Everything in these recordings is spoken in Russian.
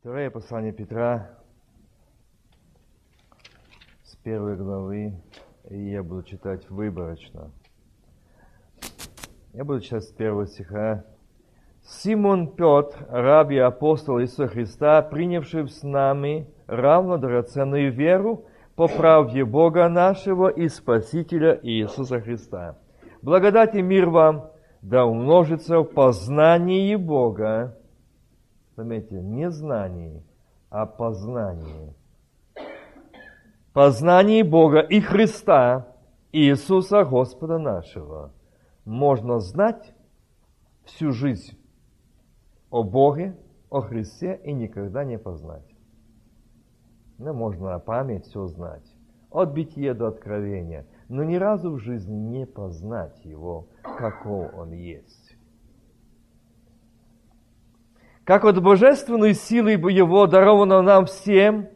Второе послание Петра с первой главы, и я буду читать выборочно. Я буду читать с первого стиха. Симон Петр, раб и апостол Иисуса Христа, принявший с нами равно драгоценную веру по правде Бога нашего и Спасителя Иисуса Христа. Благодать и мир вам да умножится в познании Бога Заметьте, не знании, а познании. Познании Бога и Христа, Иисуса Господа нашего. Можно знать всю жизнь о Боге, о Христе и никогда не познать. Ну, можно на память все знать. От бития до откровения. Но ни разу в жизни не познать Его, каков Он есть как от божественной силы Его даровано нам всем,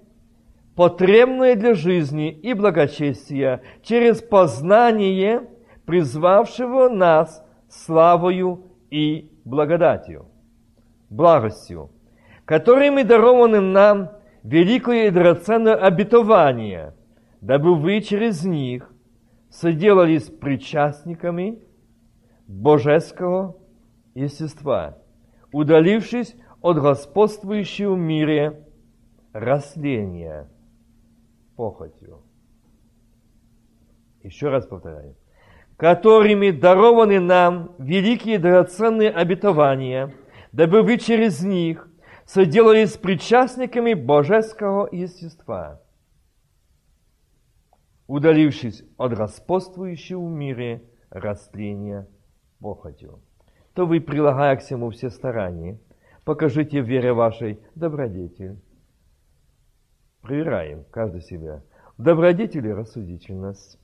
потребное для жизни и благочестия, через познание призвавшего нас славою и благодатью, благостью, которыми дарованы нам великое и драгоценное обетование, дабы вы через них соделались причастниками божеского естества, удалившись от господствующего в мире растления похотью. Еще раз повторяю. Которыми дарованы нам великие драгоценные обетования, дабы вы через них соделались причастниками божеского естества, удалившись от господствующего в мире растления похотью. То вы, прилагая к всему все старания, покажите в вере вашей добродетель. Проверяем каждый себя. В добродетели рассудительность,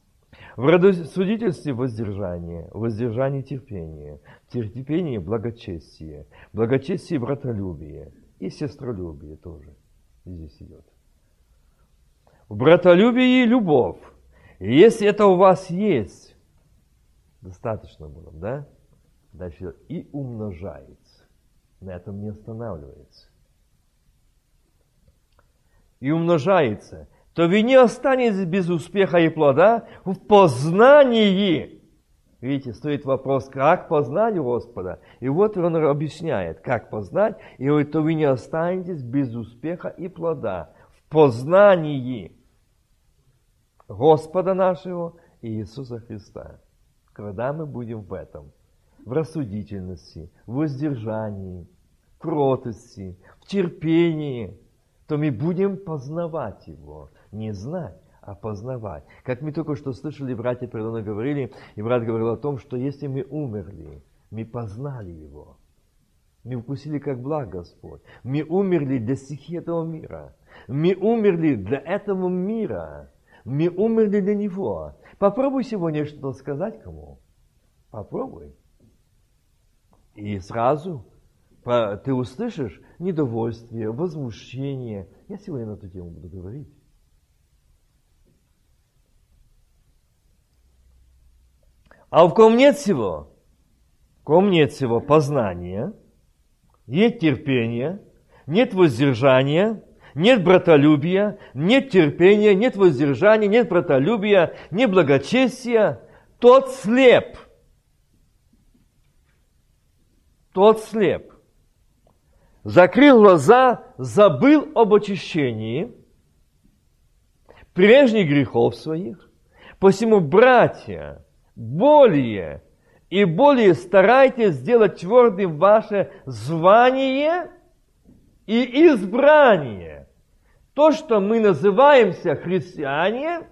в рассудительстве воздержание, в воздержании терпение, в терпении благочестие, в благочестии братолюбие и сестролюбие тоже здесь идет. В братолюбии любовь. И если это у вас есть, достаточно было, да? Дальше и умножается на этом не останавливается. И умножается, то вы не останетесь без успеха и плода в познании. Видите, стоит вопрос, как познать Господа? И вот он объясняет, как познать, и говорит, то вы не останетесь без успеха и плода в познании Господа нашего и Иисуса Христа. Когда мы будем в этом – в рассудительности, в воздержании, в кротости, в терпении, то мы будем познавать Его. Не знать, а познавать. Как мы только что слышали, братья передо мной говорили, и брат говорил о том, что если мы умерли, мы познали Его. Мы укусили как благ Господь. Мы умерли для стихии этого мира. Мы умерли для этого мира. Мы умерли для Него. Попробуй сегодня что-то сказать кому. Попробуй. И сразу ты услышишь недовольствие, возмущение. Я сегодня на эту тему буду говорить. А в ком нет всего? В ком нет всего познания, нет терпения, нет воздержания, нет братолюбия, нет терпения, нет воздержания, нет братолюбия, нет благочестия, тот слеп – тот слеп. Закрыл глаза, забыл об очищении прежних грехов своих. Посему, братья, более и более старайтесь сделать твердым ваше звание и избрание. То, что мы называемся христиане,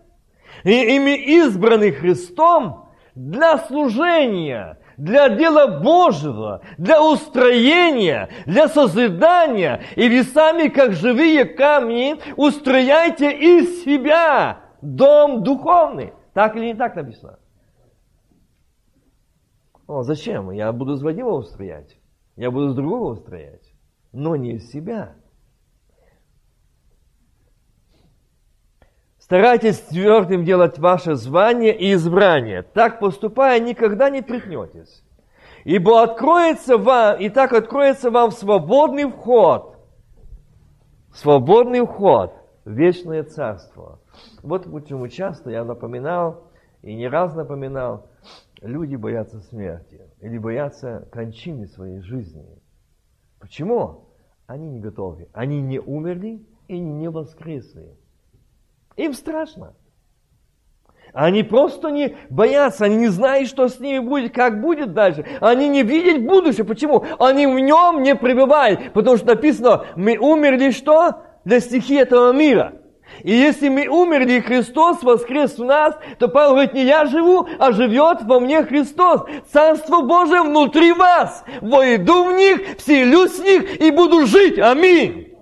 и ими избраны Христом для служения, для дела Божьего, для устроения, для созидания. И вы сами, как живые камни, устрояйте из себя дом духовный. Так или не так написано? О, зачем? Я буду с Вадима устроять. Я буду с другого устроять. Но не из себя. Старайтесь твердым делать ваше звание и избрание. Так поступая, никогда не прихнетесь. Ибо откроется вам, и так откроется вам свободный вход свободный вход в вечное царство. Вот почему часто я напоминал, и не раз напоминал, люди боятся смерти или боятся кончины своей жизни. Почему? Они не готовы. Они не умерли и не воскресли. Им страшно. Они просто не боятся, они не знают, что с ними будет, как будет дальше. Они не видят будущее. Почему? Они в нем не пребывают. Потому что написано, мы умерли что? Для стихии этого мира. И если мы умерли, и Христос воскрес в нас, то Павел говорит, не я живу, а живет во мне Христос. Царство Божие внутри вас. Войду в них, вселюсь в них и буду жить. Аминь.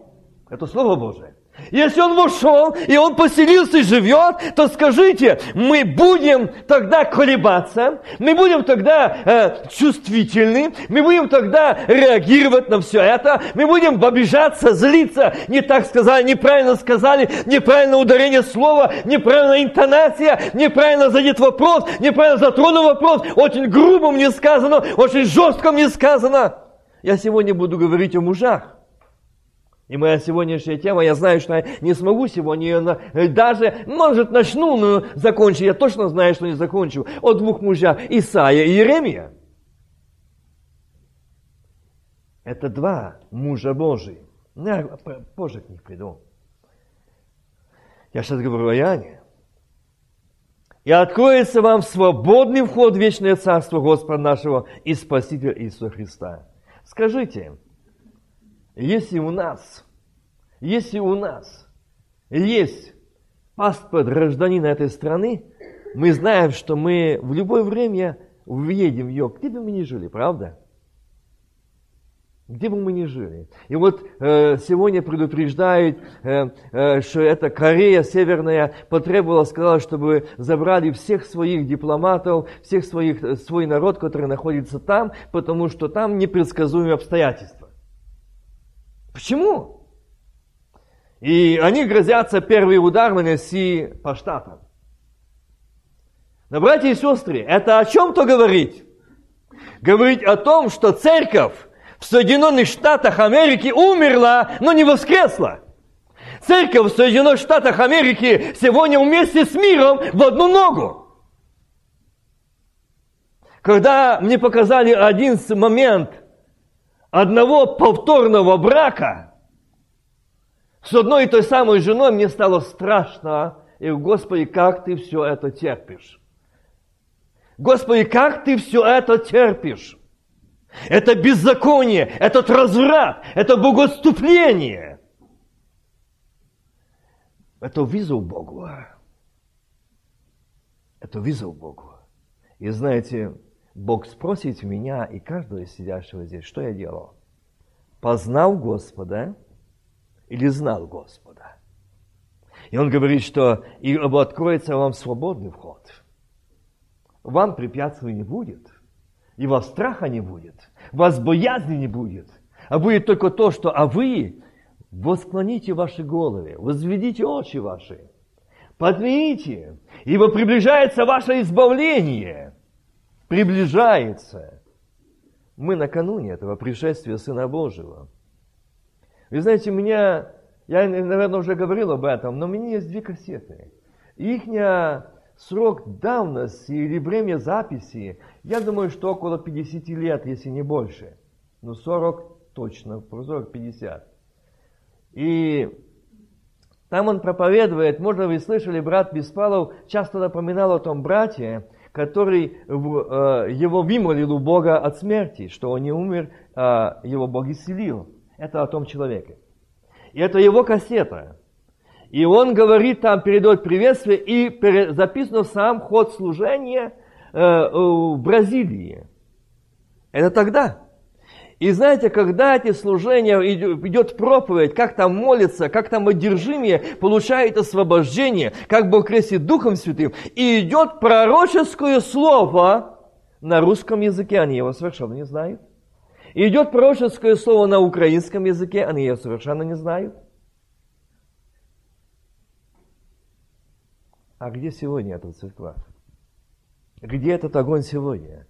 Это Слово Божие. Если он вошел, и он поселился и живет, то скажите, мы будем тогда колебаться, мы будем тогда э, чувствительны, мы будем тогда реагировать на все это, мы будем обижаться, злиться, не так сказали, неправильно сказали, неправильно ударение слова, неправильная интонация, неправильно задет вопрос, неправильно затронул вопрос, очень грубо мне сказано, очень жестко мне сказано. Я сегодня буду говорить о мужах. И моя сегодняшняя тема, я знаю, что я не смогу сегодня ее э, даже, может, начну, но закончу. Я точно знаю, что не закончу. О двух мужах, Исаия и Еремия. Это два мужа Божии. Я позже к них приду. Я сейчас говорю о Иоанне. И откроется вам свободный вход в вечное царство Господа нашего и Спасителя Иисуса Христа. Скажите, если у нас, если у нас есть паспорт гражданина этой страны, мы знаем, что мы в любое время въедем в ее, где бы мы ни жили, правда? Где бы мы ни жили. И вот э, сегодня предупреждают, э, э, что эта Корея Северная потребовала, сказала, чтобы забрали всех своих дипломатов, всех своих, свой народ, который находится там, потому что там непредсказуемые обстоятельства. Почему? И они грозятся первый удар нанести по штатам. Но, братья и сестры, это о чем-то говорить? Говорить о том, что церковь в Соединенных Штатах Америки умерла, но не воскресла. Церковь в Соединенных Штатах Америки сегодня вместе с миром в одну ногу. Когда мне показали один момент – одного повторного брака с одной и той самой женой мне стало страшно. И, Господи, как ты все это терпишь? Господи, как ты все это терпишь? Это беззаконие, этот разврат, это богоотступление. Это вызов Богу. Это вызов Богу. И знаете, Бог спросит меня и каждого из сидящего здесь, что я делал? Познал Господа или знал Господа? И он говорит, что и откроется вам свободный вход. Вам препятствий не будет. И вас страха не будет. Вас боязни не будет. А будет только то, что а вы восклоните ваши головы, возведите очи ваши, подмените, ибо приближается ваше избавление приближается. Мы накануне этого пришествия Сына Божьего. Вы знаете, меня, я, наверное, уже говорил об этом, но у меня есть две кассеты. Их срок давности или время записи, я думаю, что около 50 лет, если не больше. Ну, 40 точно, 40-50. И там он проповедует, можно вы слышали, брат Беспалов часто напоминал о том брате, который э, его вымолил у Бога от смерти, что он не умер, а его Бог исцелил. Это о том человеке. И это его кассета. И он говорит там, передает приветствие, и записано сам ход служения э, в Бразилии. Это тогда. И знаете, когда эти служения идет проповедь, как там молится, как там одержимие получает освобождение, как Бог крестит Духом Святым, и идет пророческое слово на русском языке, они его совершенно не знают. И идет пророческое слово на украинском языке, они его совершенно не знают. А где сегодня эта церковь? Где этот огонь сегодня?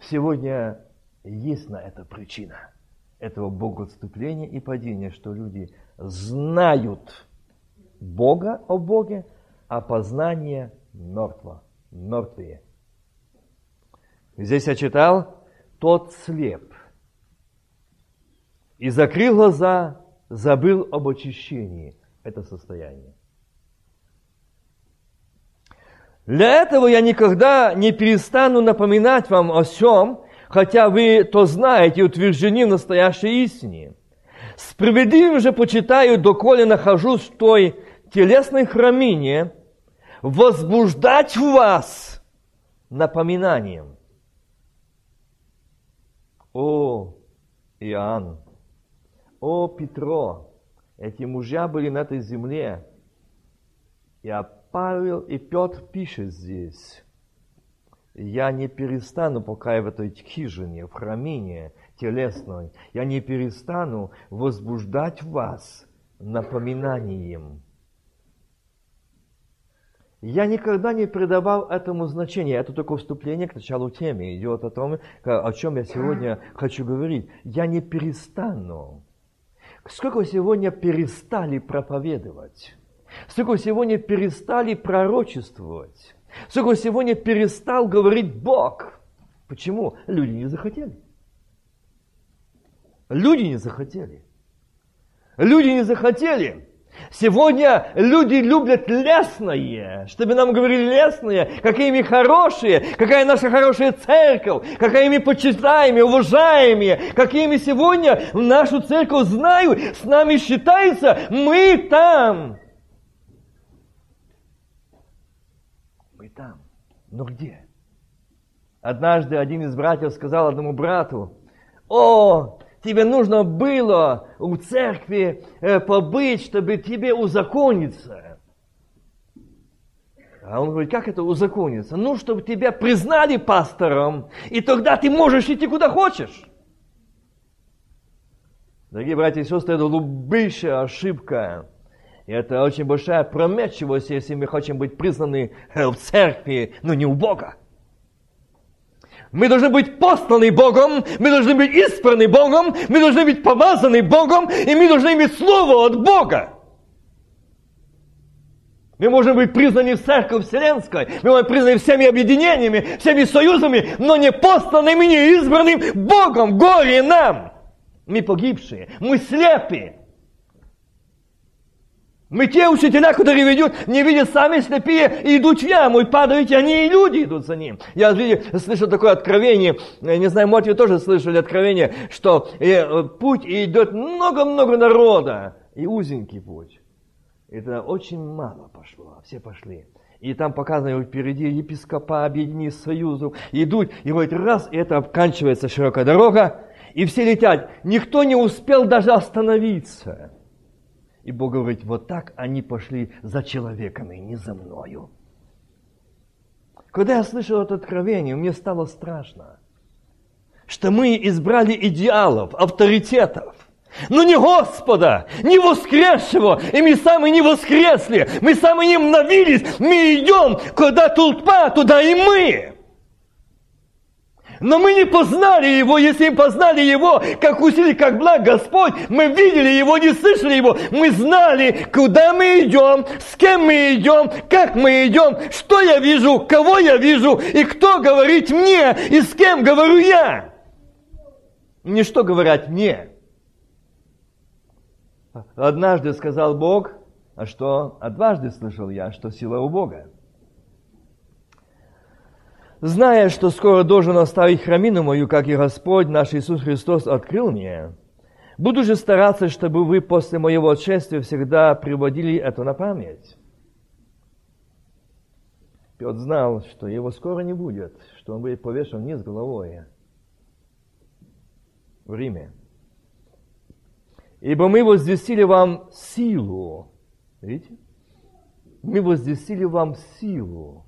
Сегодня есть на это причина. этого богоотступления и падения, что люди знают Бога о Боге, а познание мертво, мертвые. Здесь я читал, тот слеп. И закрыл глаза, забыл об очищении. Это состояние. Для этого я никогда не перестану напоминать вам о всем, хотя вы то знаете и утверждены в настоящей истине. Справедливым же почитаю, доколе нахожусь в той телесной храмине, возбуждать вас напоминанием. О, Иоанн, о, Петро, эти мужья были на этой земле. Я Павел и Петр пишет здесь, я не перестану, пока я в этой хижине, в храмине телесной, я не перестану возбуждать вас напоминанием. Я никогда не придавал этому значения. Это только вступление к началу темы. Идет о том, о чем я сегодня хочу говорить. Я не перестану. Сколько сегодня перестали проповедовать? Сколько сегодня перестали пророчествовать? Сколько сегодня перестал говорить Бог? Почему? Люди не захотели. Люди не захотели. Люди не захотели. Сегодня люди любят лесное, чтобы нам говорили лесное, какие мы хорошие, какая наша хорошая церковь, какая мы почитаемые, уважаемые, какие мы сегодня в нашу церковь знают, с нами считается, мы там. Мы там. Но где? Однажды один из братьев сказал одному брату, о, тебе нужно было у церкви э, побыть, чтобы тебе узакониться. А он говорит, как это узакониться? Ну, чтобы тебя признали пастором, и тогда ты можешь идти куда хочешь. Дорогие братья и сестры, это глубейшая ошибка. И это очень большая прометчивость, если мы хотим быть признаны э, в церкви, но не у Бога. Мы должны быть посланы Богом, мы должны быть избраны Богом, мы должны быть помазаны Богом, и мы должны иметь Слово от Бога. Мы можем быть признаны в церковь вселенской, мы можем быть признаны всеми объединениями, всеми союзами, но не посланными, не избранным Богом. Горе нам! Мы погибшие, мы слепые. Мы те учителя, которые ведут, не видят сами слепые и идут в яму, и падают, и они и люди идут за ним. Я слышал такое откровение, не знаю, может вы тоже слышали откровение, что э, путь идет много-много народа, и узенький путь. Это очень мало пошло, все пошли. И там показано, впереди епископа, объединены союзов, идут, и вот раз, и это оканчивается широкая дорога, и все летят. Никто не успел даже остановиться. И Бог говорит, вот так они пошли за человеком и не за мною. Когда я слышал это откровение, мне стало страшно, что мы избрали идеалов, авторитетов, но не Господа, не воскресшего, и мы сами не воскресли, мы сами не обновились, мы идем, куда толпа, туда и мы. Но мы не познали Его, если познали Его, как усилий, как благ Господь, мы видели Его, не слышали Его, мы знали, куда мы идем, с кем мы идем, как мы идем, что я вижу, кого я вижу, и кто говорит мне, и с кем говорю я. Не что говорят мне. Однажды сказал Бог, а что? А дважды слышал я, что сила у Бога зная, что скоро должен оставить храмину мою, как и Господь наш Иисус Христос открыл мне, буду же стараться, чтобы вы после моего отшествия всегда приводили это на память. Петр знал, что его скоро не будет, что он будет повешен вниз головой в Риме. Ибо мы возвестили вам силу. Видите? Мы возвестили вам силу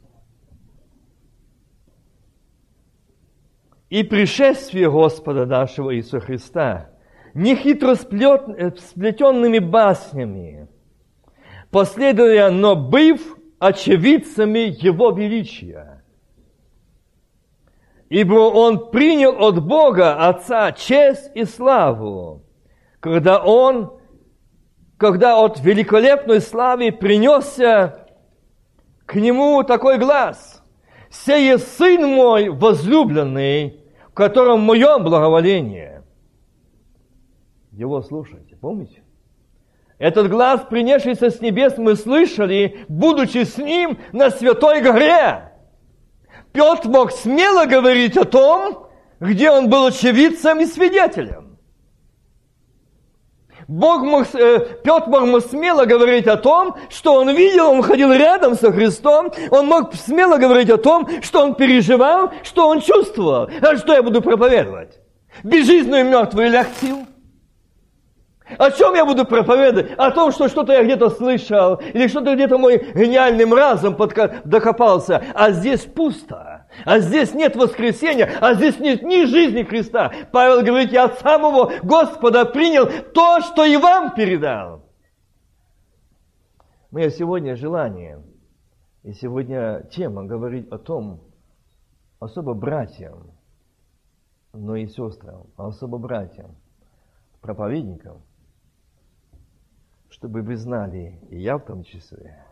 и пришествие Господа нашего Иисуса Христа не хитро сплетенными баснями, последуя, но быв очевидцами Его величия. ибо он принял от Бога Отца честь и славу, когда он, когда от великолепной славы принесся к нему такой глаз. «Сее Сын мой возлюбленный, в котором мое благоволение». Его слушайте, помните? Этот глаз, принесшийся с небес, мы слышали, будучи с ним на Святой горе. Петр мог смело говорить о том, где он был очевидцем и свидетелем. Бог мог, э, Петр мог смело говорить о том, что он видел, он ходил рядом со Христом, он мог смело говорить о том, что он переживал, что он чувствовал. А что я буду проповедовать? Безжизненную мертвую ляхтил? О чем я буду проповедовать? О том, что что-то я где-то слышал, или что-то где-то мой гениальным разом подка- докопался. А здесь пусто. А здесь нет воскресения, а здесь нет ни жизни Христа. Павел говорит, я от самого Господа принял то, что и вам передал. Мое сегодня желание, и сегодня тема говорить о том, особо братьям, но и сестрам, а особо братьям, проповедникам – чтобы вы знали, и я в том числе,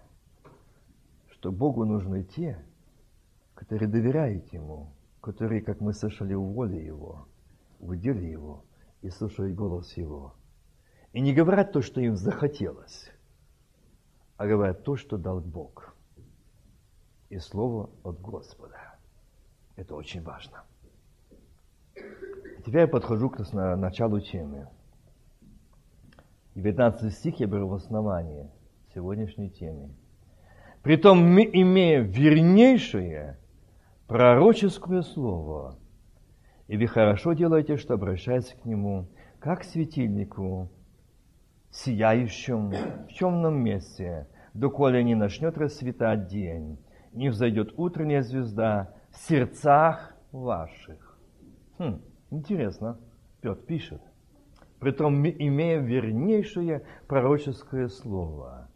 что Богу нужны те, которые доверяют Ему, которые, как мы слышали, в воле Его, в деле Его и слушают голос Его. И не говорят то, что им захотелось, а говорят то, что дал Бог. И слово от Господа. Это очень важно. Теперь я подхожу к началу темы. 19 стих я беру в основание сегодняшней темы. Притом, имея вернейшее пророческое слово, и вы хорошо делаете, что обращаясь к нему, как к светильнику, сияющему в темном месте, доколе не начнет расцветать день, не взойдет утренняя звезда в сердцах ваших. Хм, интересно, Петр пишет притом имея вернейшее пророческое слово.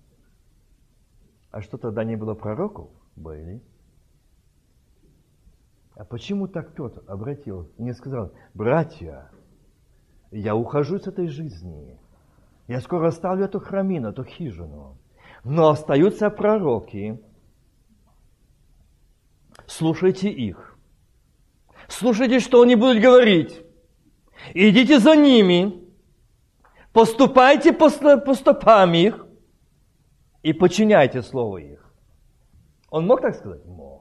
А что тогда не было пророков? Были. А почему так Петр обратил не сказал, братья, я ухожу с этой жизни, я скоро оставлю эту храмину, эту хижину, но остаются пророки, слушайте их, слушайте, что они будут говорить, идите за ними, поступайте по, по стопам их и подчиняйте слово их. Он мог так сказать? Мог.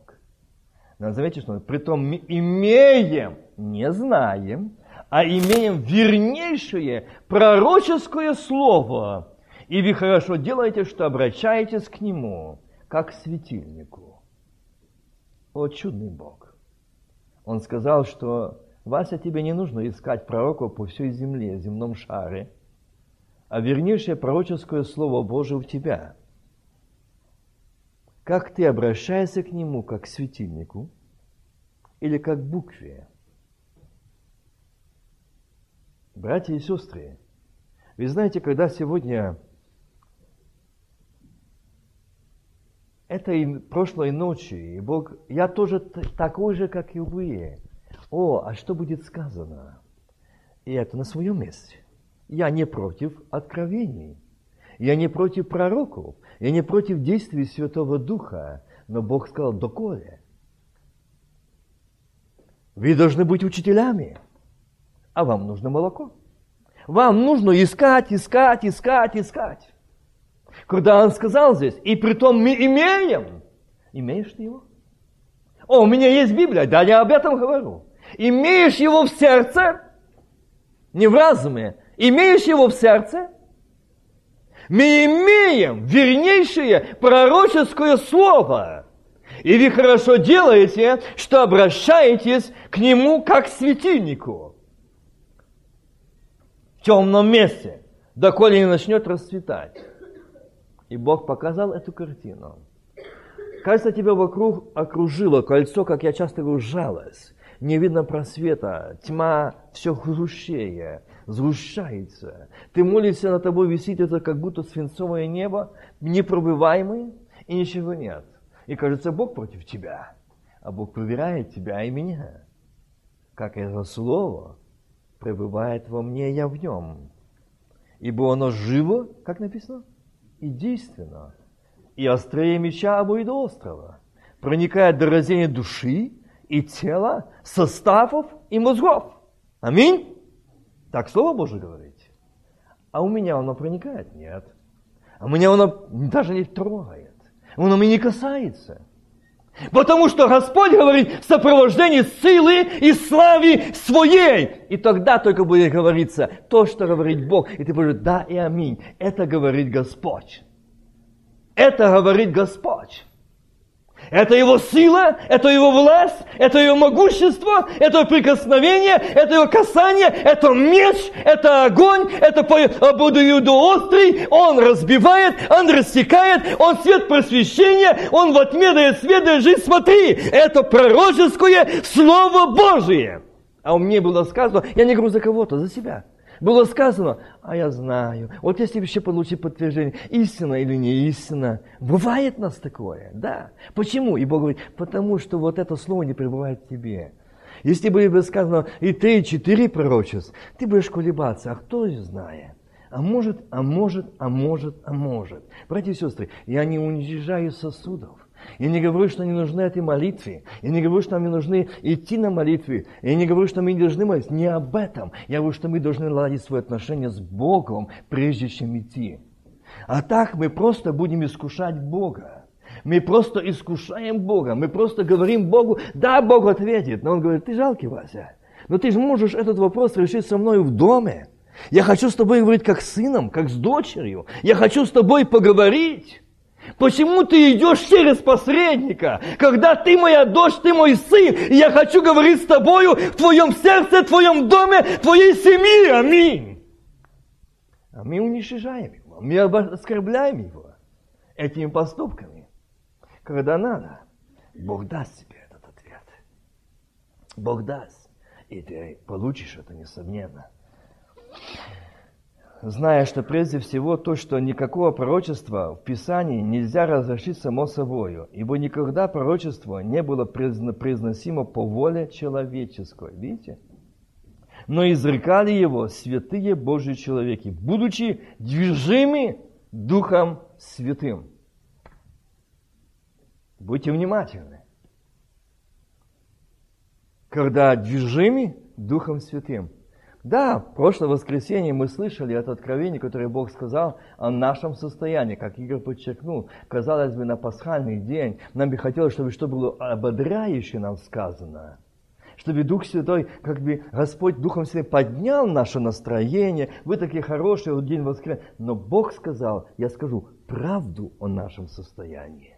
Но заметьте, что притом мы имеем, не знаем, а имеем вернейшее пророческое слово. И вы хорошо делаете, что обращаетесь к нему, как к светильнику. О, чудный Бог! Он сказал, что Вася, тебе не нужно искать пророков по всей земле, земном шаре – а вернейшее пророческое Слово Божие в тебя. Как ты обращаешься к Нему, как к светильнику, или как к букве. Братья и сестры, вы знаете, когда сегодня этой прошлой ночи, Бог, я тоже такой же, как и вы. О, а что будет сказано? И это на своем месте. Я не против откровений. Я не против пророков. Я не против действий Святого Духа. Но Бог сказал, доколе. Вы должны быть учителями, а вам нужно молоко. Вам нужно искать, искать, искать, искать. Когда он сказал здесь, и при том мы имеем, имеешь ты его? О, у меня есть Библия, да, я об этом говорю. Имеешь его в сердце, не в разуме, Имеешь его в сердце? Мы имеем вернейшее пророческое слово. И вы хорошо делаете, что обращаетесь к нему как к светильнику. В темном месте, доколе не начнет расцветать. И Бог показал эту картину. Кажется, тебя вокруг окружило кольцо, как я часто говорю, жалость. Не видно просвета, тьма все гущее, сгущается. Ты молишься, на тобой висит это как будто свинцовое небо, непробиваемое, и ничего нет. И кажется, Бог против тебя, а Бог проверяет тебя и меня. как это слово пребывает во мне, я в нем. Ибо оно живо, как написано, и действенно, и острее меча обоидоострого, проникает до разения души и тела, составов и мозгов. Аминь. Так Слово Божие говорит. А у меня оно проникает? Нет. А меня оно даже не трогает. Оно меня не касается. Потому что Господь говорит в сопровождении силы и славы своей. И тогда только будет говориться то, что говорит Бог. И ты будешь, да и аминь. Это говорит Господь. Это говорит Господь. Это его сила, это его власть, это его могущество, это прикосновение, это его касание, это меч, это огонь, это обудуюду острый, он разбивает, он рассекает, он свет просвещения, он во тьме дает свет, дает жизнь, смотри, это пророческое Слово Божие. А меня было сказано, я не говорю за кого-то, за себя. Было сказано, а я знаю. Вот если еще получить подтверждение, истина или не истина. Бывает нас такое, да. Почему? И Бог говорит, потому что вот это слово не пребывает в тебе. Если бы сказано и три, и четыре пророчеств, ты будешь колебаться, а кто знает? А может, а может, а может, а может. Братья и сестры, я не уничижаю сосудов. Я не говорю, что не нужны этой молитве. Я не говорю, что нам нужны идти на молитве. Я не говорю, что мы не должны молиться. Не об этом. Я говорю, что мы должны наладить свои отношения с Богом, прежде чем идти. А так мы просто будем искушать Бога. Мы просто искушаем Бога. Мы просто говорим Богу, да, Бог ответит. Но Он говорит, ты жалкий, Вася. Но ты же можешь этот вопрос решить со мной в доме. Я хочу с тобой говорить как с сыном, как с дочерью. Я хочу с тобой поговорить. Почему ты идешь через посредника, когда ты моя дочь, ты мой сын, и я хочу говорить с тобою в твоем сердце, в твоем доме, в твоей семье. Аминь. А мы уничижаем его, мы оскорбляем его этими поступками. Когда надо, Бог даст тебе этот ответ. Бог даст, и ты получишь это, несомненно зная, что прежде всего то, что никакого пророчества в Писании нельзя разрешить само собою, ибо никогда пророчество не было произносимо по воле человеческой. Видите? Но изрекали его святые Божьи человеки, будучи движимы Духом Святым. Будьте внимательны. Когда движимы Духом Святым – да, в прошлое воскресенье мы слышали это откровение, которое Бог сказал о нашем состоянии, как Игорь подчеркнул. Казалось бы, на пасхальный день нам бы хотелось, чтобы что было ободряюще нам сказано. Чтобы Дух Святой, как бы Господь Духом Святым поднял наше настроение. Вы такие хорошие, вот день воскресенья. Но Бог сказал, я скажу правду о нашем состоянии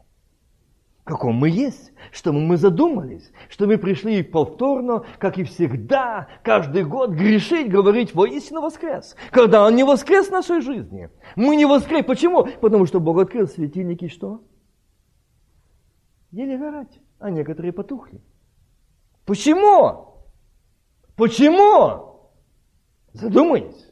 каком мы есть, чтобы мы задумались, что мы пришли повторно, как и всегда, каждый год грешить, говорить воистину воскрес. Когда Он не воскрес в нашей жизни. Мы не воскрес. Почему? Потому что Бог открыл светильники, что? Еле горать, а некоторые потухли. Почему? Почему? Задумайтесь.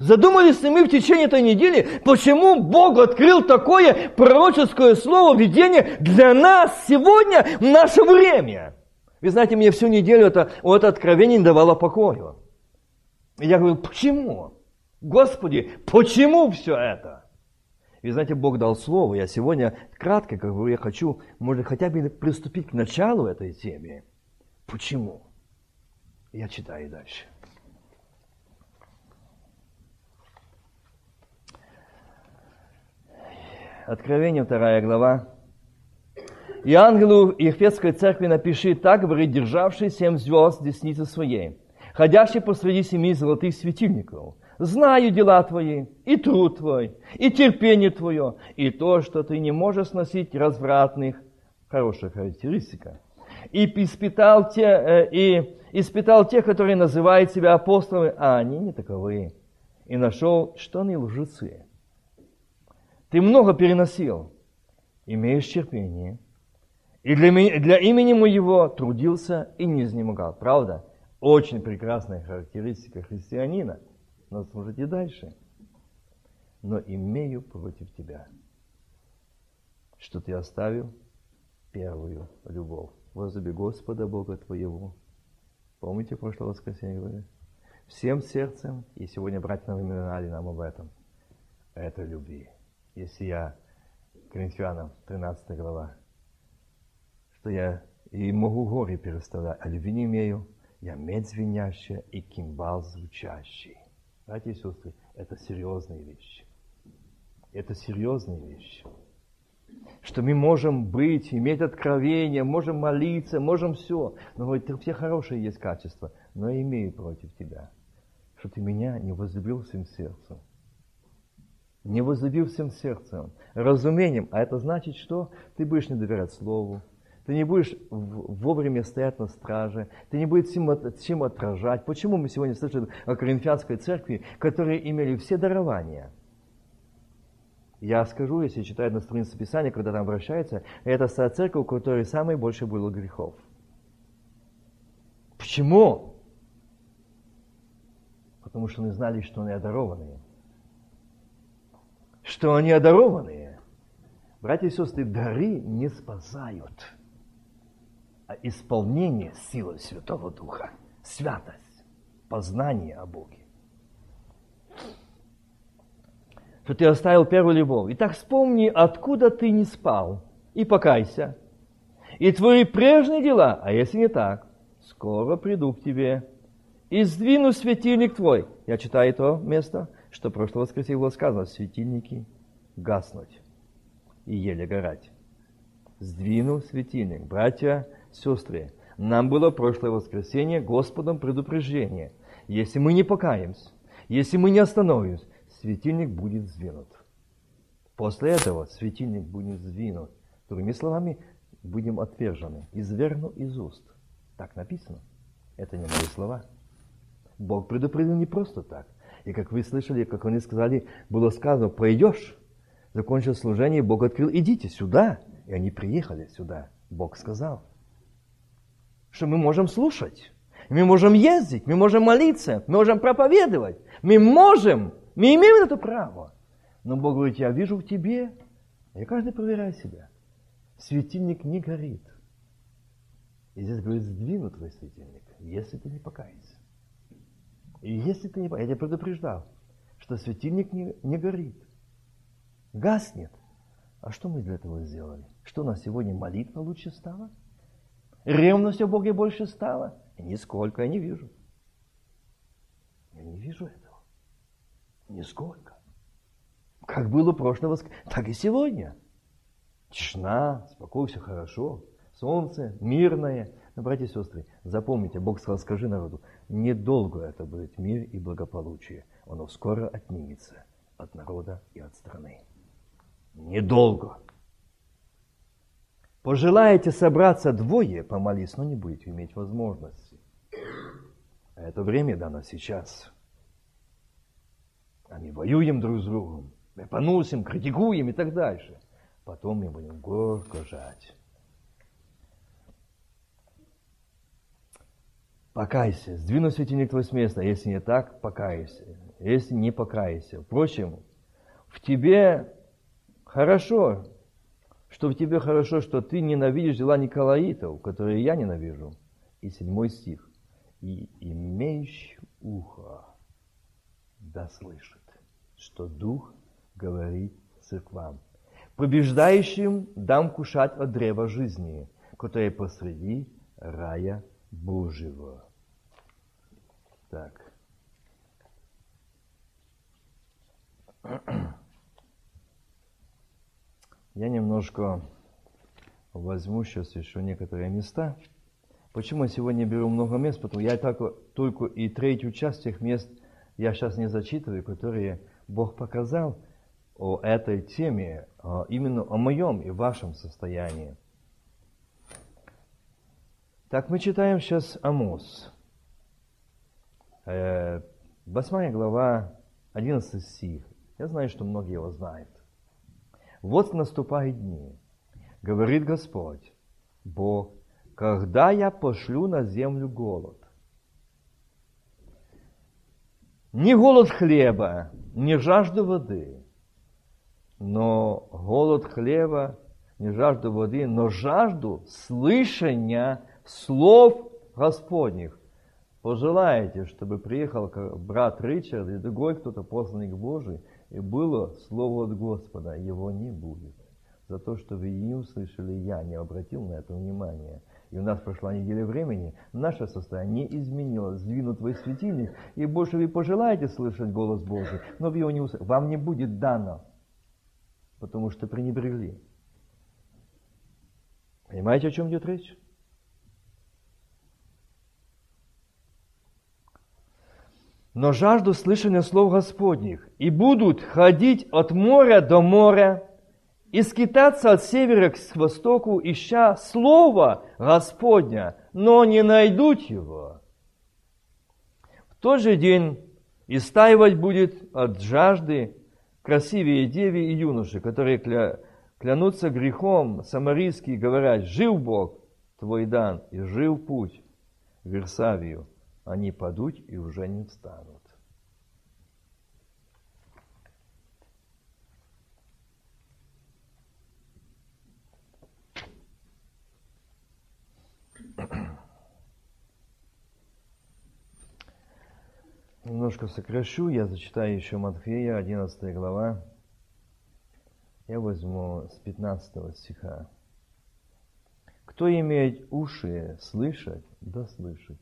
Задумались ли мы в течение этой недели, почему Бог открыл такое пророческое слово, видение для нас сегодня, в наше время? Вы знаете, мне всю неделю это, вот откровение не давало покоя. я говорю, почему? Господи, почему все это? И знаете, Бог дал слово. Я сегодня кратко, как бы я хочу, может, хотя бы приступить к началу этой темы. Почему? Я читаю дальше. Откровение, вторая глава. И ангелу Ефесской церкви напиши, так говорит, державший семь звезд десницы своей, ходящий посреди семи золотых светильников. Знаю дела твои, и труд твой, и терпение твое, и то, что ты не можешь сносить развратных, хорошая характеристика. И испытал, те, э, и испытал тех, которые называют себя апостолами, а они не таковые. И нашел, что они лжецы ты много переносил, имеешь терпение. И для, для имени моего трудился и не изнемогал. Правда? Очень прекрасная характеристика христианина. Но слушайте дальше. Но имею против тебя, что ты оставил первую любовь. Возлюби Господа Бога твоего Помните, прошлое воскресенье говорили? Всем сердцем, и сегодня братья напоминали нам об этом. Это любви. Если я, Коринфянам, 13 глава, что я и могу горе переставлять, а любви не имею, я медь звенящая и кимбал звучащий. Братья и сестры, это серьезные вещи. Это серьезные вещи. Что мы можем быть, иметь откровение, можем молиться, можем все. Но говорит, все хорошие есть качества, но я имею против тебя, что ты меня не возлюбил всем сердцем. Не возлюбил всем сердцем, разумением. А это значит, что ты будешь не доверять Слову, ты не будешь вовремя стоять на страже, ты не будешь чем, чем отражать. Почему мы сегодня слышали о Коринфянской церкви, которые имели все дарования? Я скажу, если читают на странице Писания, когда там обращается, это та церковь, у которой самое больше было грехов. Почему? Потому что они знали, что они одарованные. Что они одарованные. Братья и сестры, дары не спасают а исполнение силы Святого Духа, святость, познание о Боге. Что ты оставил первую любовь. Итак, вспомни, откуда ты не спал, и покайся. И твои прежние дела, а если не так, скоро приду к тебе, и сдвину светильник твой. Я читаю то место, что прошлое воскресенье было сказано, светильники гаснуть и еле горать. Сдвину светильник. Братья, сестры, нам было прошлое воскресенье Господом предупреждение. Если мы не покаемся, если мы не остановимся, светильник будет сдвинут. После этого светильник будет сдвинут. Другими словами, будем отвержены, изверну из уст. Так написано. Это не мои слова. Бог предупредил не просто так. И как вы слышали, как они сказали, было сказано, пойдешь, закончил служение, Бог открыл, идите сюда. И они приехали сюда. Бог сказал что мы можем слушать, мы можем ездить, мы можем молиться, мы можем проповедовать, мы можем, мы имеем это право. Но Бог говорит, я вижу в тебе, и каждый проверяет себя. Светильник не горит. И здесь говорит, сдвинут твой светильник, если ты не покаешься. И если ты не я тебя предупреждал, что светильник не, не горит, гаснет. А что мы для этого сделали? Что у нас сегодня молитва лучше стала? Ревность о Боге больше стало? Нисколько я не вижу. Я не вижу этого. Нисколько. Как было прошлого, так и сегодня. Тишина, спокой, все хорошо. Солнце, мирное. Но, братья и сестры, запомните, Бог сказал, скажи народу, недолго это будет мир и благополучие. Оно скоро отнимется от народа и от страны. Недолго. Пожелаете собраться двое, помолись, но не будете иметь возможности. А это время дано сейчас. А мы воюем друг с другом, мы поносим, критикуем и так дальше. Потом мы будем горько жать. Покайся, сдвину светильник твой с места. Если не так, покайся. Если не покайся. Впрочем, в тебе хорошо, что в тебе хорошо, что ты ненавидишь дела Николаитов, которые я ненавижу. И седьмой стих. И имеющий ухо да слышит, что Дух говорит церквам. Побеждающим дам кушать от древа жизни, которое посреди рая Божьего. Так. Я немножко возьму сейчас еще некоторые места. Почему я сегодня беру много мест? Потому я только, только и третью часть тех мест я сейчас не зачитываю, которые Бог показал о этой теме, а именно о моем и вашем состоянии. Так, мы читаем сейчас Амос. Э, восьмая глава, 11 стих. Я знаю, что многие его знают. Вот наступают дни, говорит Господь, Бог, когда я пошлю на землю голод. Не голод хлеба, не жажду воды, но голод хлеба, не жажду воды, но жажду слышания слов Господних. пожелаете, чтобы приехал брат Ричард и другой кто-то посланник Божий, и было слово от Господа, его не будет. За то, что вы не услышали, я не обратил на это внимания. И у нас прошла неделя времени, наше состояние не изменилось, сдвинут твой светильник, и больше вы пожелаете слышать голос Божий, но вы его не услышите. Вам не будет дано, потому что пренебрегли. Понимаете, о чем идет речь? Но жажду слышания слов Господних, и будут ходить от моря до моря, и скитаться от севера к востоку, ища Слова Господня, но не найдут его. В тот же день истаивать будет от жажды красивее деви и юноши, которые кля... клянутся грехом самарийский, говорят, жив Бог твой дан, и жив путь в Версавию они падут и уже не встанут. Немножко сокращу, я зачитаю еще Матфея, 11 глава. Я возьму с 15 стиха. Кто имеет уши слышать, да слышит.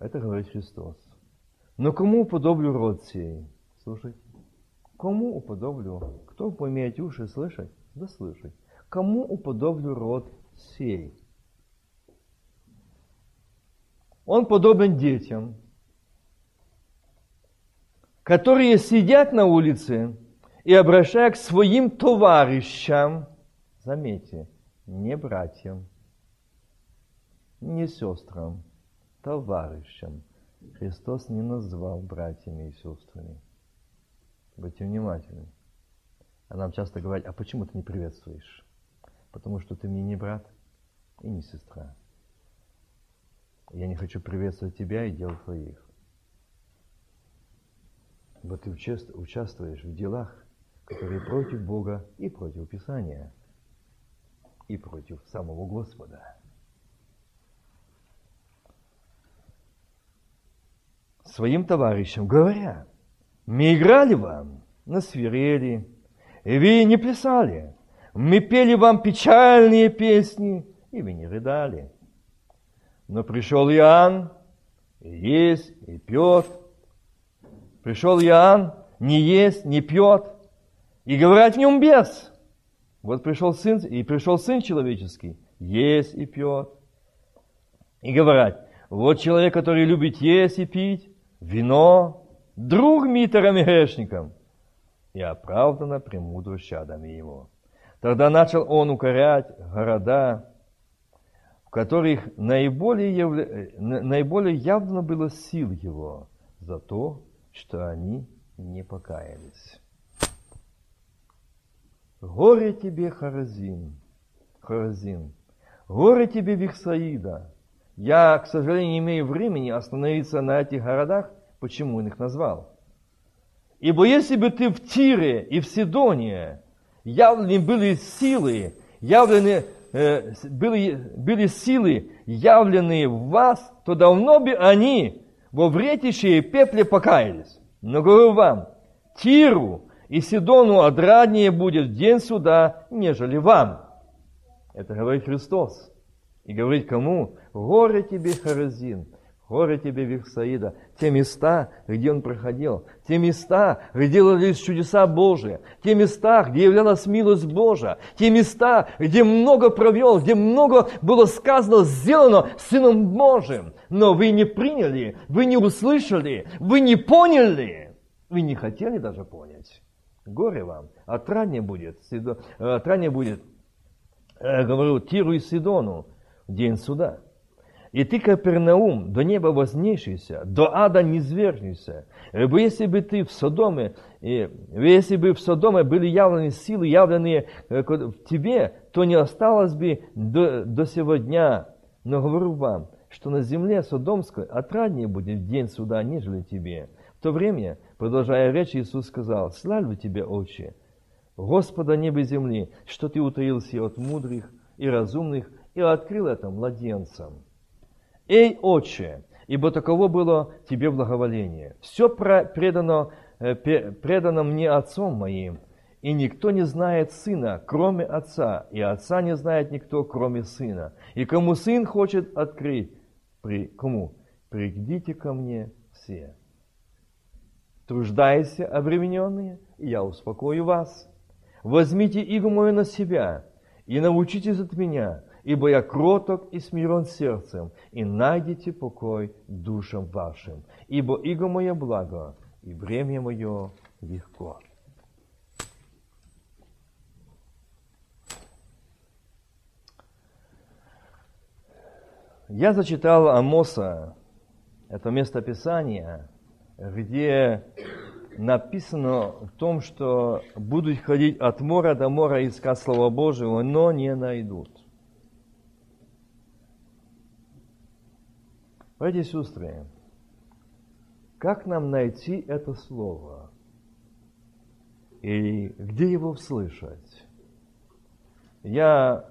Это говорит Христос. Но кому уподоблю род сей? Слушайте. Кому уподоблю? Кто поимеет уши слышать? Да слышать. Кому уподоблю род сей? Он подобен детям, которые сидят на улице и обращая к своим товарищам, заметьте, не братьям, не сестрам, товарищам. Христос не назвал братьями и сестрами. Будьте внимательны. А нам часто говорят, а почему ты не приветствуешь? Потому что ты мне не брат и не сестра. Я не хочу приветствовать тебя и дел твоих. Вот ты участвуешь в делах, которые против Бога и против Писания, и против самого Господа. Своим товарищам, говоря, мы играли вам на свирели, и вы не плясали. Мы пели вам печальные песни, и вы не рыдали. Но пришел Иоанн, и есть, и пьет. Пришел Иоанн, не есть, не пьет, и говорят в нем бес. Вот пришел сын, и пришел сын человеческий, есть и пьет. И говорят, вот человек, который любит есть и пить, вино, друг митерам и грешникам, и оправдано премудрость чадами его. Тогда начал он укорять города, в которых наиболее, явля... наиболее явно было сил его за то, что они не покаялись. Горе тебе, Харазин, Харазин, горе тебе, Вихсаида, я, к сожалению, не имею времени остановиться на этих городах, почему он их назвал. Ибо если бы ты в Тире и в Сидоне явлены были силы, явлены, э, были, были силы, явленные в вас, то давно бы они во вретище и покаялись. Но говорю вам, Тиру и Сидону отраднее будет день суда, нежели вам. Это говорит Христос. И говорит кому? Горе тебе, Харазин, горе тебе, Вихсаида. Те места, где он проходил, те места, где делались чудеса Божии, те места, где являлась милость Божия, те места, где много провел, где много было сказано, сделано Сыном Божиим. Но вы не приняли, вы не услышали, вы не поняли, вы не хотели даже понять. Горе вам, отранье будет, отранье будет, э, говорю, Тиру и Сидону, день суда. И ты, Капернаум, до неба вознейшийся, до ада не свергнешься. Ибо если бы ты в Содоме, и, если бы в Содоме были явлены силы, явленные э, в тебе, то не осталось бы до, до сего дня. Но говорю вам, что на земле Содомской отраднее будет день суда, нежели тебе. В то время, продолжая речь, Иисус сказал, «Славлю тебя, Отче, Господа неба и земли, что ты утаился от мудрых и разумных и открыл это младенцам. «Эй, Отче, ибо таково было тебе благоволение. Все предано, э, предано мне Отцом моим, и никто не знает Сына, кроме Отца, и Отца не знает никто, кроме Сына. И кому Сын хочет открыть, при, кому? Придите ко мне все. Труждайся, обремененные, и я успокою вас. Возьмите игу мою на себя, и научитесь от меня, ибо я кроток и смирен сердцем, и найдите покой душам вашим, ибо иго мое благо, и бремя мое легко. Я зачитал Амоса, это место Писания, где написано в том, что будут ходить от мора до мора искать Слово Божьего, но не найдут. Братья и сестры, как нам найти это слово? И где его услышать? Я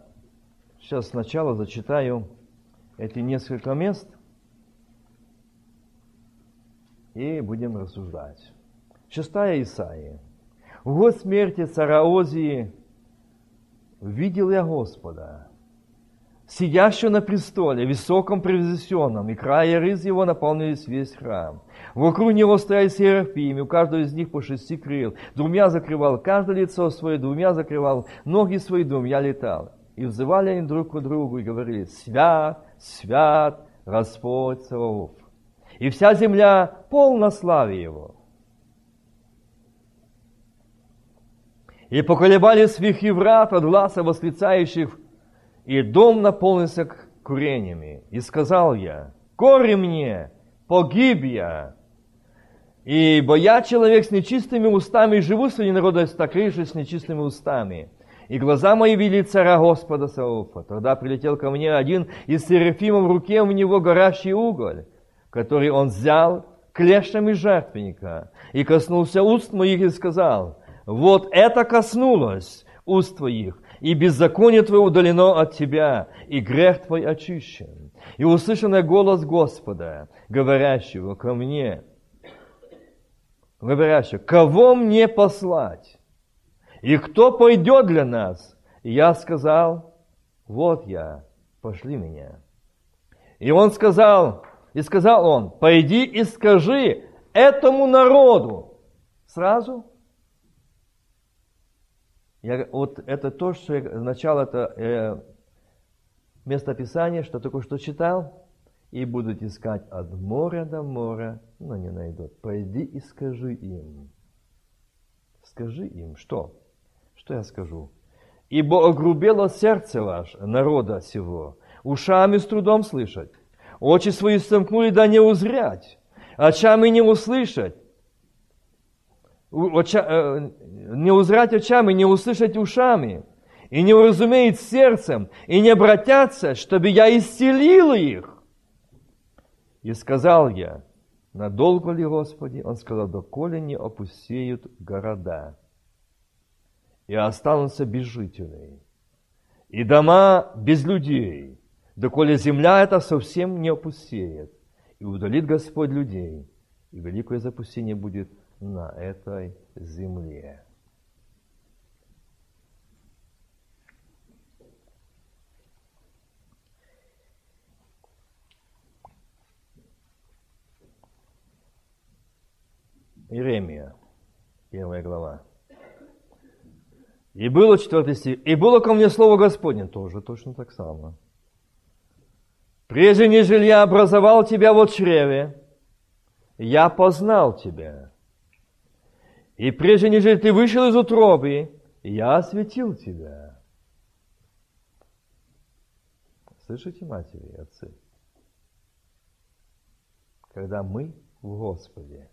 сейчас сначала зачитаю эти несколько мест и будем рассуждать. Шестая Исаия. В год смерти цара Озии видел я Господа, сидящего на престоле, высоком превознесенном, и края рыз его наполнились весь храм. Вокруг него стояли серафимы, у каждого из них по шести крыл. Двумя закрывал каждое лицо свое, двумя закрывал ноги свои, двумя летал. И взывали они друг к другу и говорили, «Свят, свят, Господь Саваоф!» И вся земля полна славы Его. И поколебались вихи врат от глаза восклицающих и дом наполнился курениями. И сказал я, кори мне, погиб я. Ибо я человек с нечистыми устами, живу среди народа же с нечистыми устами. И глаза мои вели царя Господа Сауфа. Тогда прилетел ко мне один из серафимов в руке у него горящий уголь, который он взял клешнями жертвенника и коснулся уст моих и сказал, вот это коснулось уст твоих, и беззаконие твое удалено от тебя, и грех твой очищен. И услышан голос Господа, говорящего ко мне, говорящего, кого мне послать? И кто пойдет для нас? И я сказал, вот я, пошли меня. И он сказал, и сказал он, пойди и скажи этому народу. Сразу я, вот это то, что я, начало это э, место Писания, что только что читал, и будут искать от моря до моря, но не найдут. Пойди и скажи им. Скажи им, что? Что я скажу? Ибо огрубело сердце ваше, народа сего, ушами с трудом слышать, очи свои сомкнули, да не узрять, очами не услышать, не узрать очами, не услышать ушами, и не уразумеет сердцем, и не обратятся, чтобы я исцелил их. И сказал я, надолго ли, Господи? Он сказал, доколе не опустеют города, и останутся без жителей, и дома без людей, доколе земля эта совсем не опустеет, и удалит Господь людей, и великое запустение будет на этой земле. Иеремия, первая глава. И было четвертый стих. И было ко мне слово Господне, тоже точно так само. Прежде нежели я образовал тебя в чреве, я познал тебя. И прежде нежели ты вышел из утробы, я осветил тебя. Слышите, матери и отцы? Когда мы в Господе,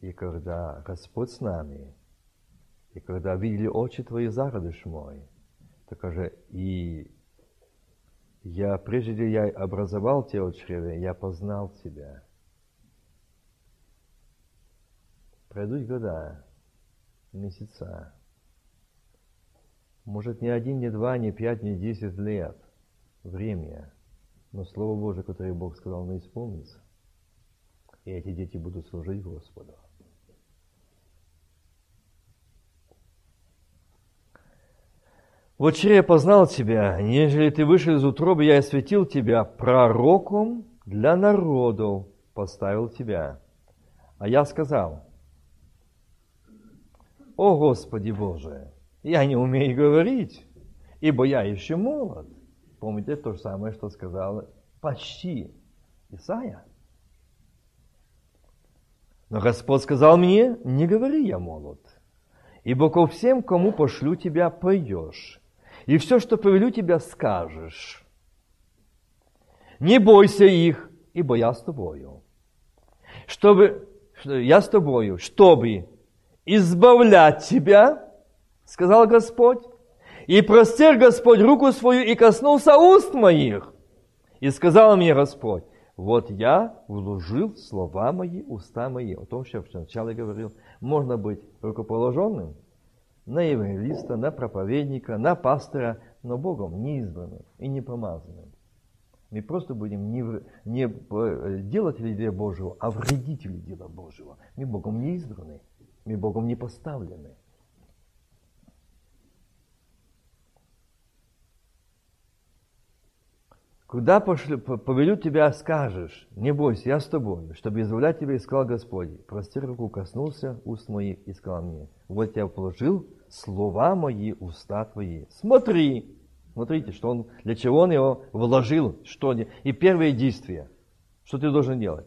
и когда Господь с нами, и когда видели очи Твои зародыш мой, так же и я, прежде я образовал тебя в чреве, я познал тебя. Пройдут года, месяца. Может, не один, не два, не пять, не десять лет. Время. Но Слово Божие, которое Бог сказал, оно исполнится. И эти дети будут служить Господу. Вот вчера я познал тебя, нежели ты вышел из утробы, я осветил тебя пророком для народов, поставил тебя. А я сказал, о Господи Боже, я не умею говорить, ибо я еще молод. Помните то же самое, что сказал почти Исаия. Но Господь сказал мне, не говори я молод, ибо ко всем, кому пошлю тебя, пойдешь, и все, что повелю тебя, скажешь. Не бойся их, ибо я с тобою. Чтобы, я с тобою, чтобы избавлять тебя, сказал Господь, и простер Господь руку свою и коснулся уст моих. И сказал мне Господь, вот я вложил слова мои, уста мои. О том, что я вначале говорил, можно быть рукоположенным, на евангелиста, на проповедника, на пастора, но Богом не избранным и не помазанным. Мы просто будем не, не э, делатели дела Божьего, а вредители дела Божьего. Мы Богом не избраны, мы Богом не поставлены. Куда пошлю, повелю тебя, скажешь, не бойся, я с тобой, чтобы избавлять тебя, искал Господь. Простер руку, коснулся уст моих и сказал мне, вот я положил слова мои, уста твои. Смотри, смотрите, что он, для чего он его вложил, что не. И первое действие, что ты должен делать.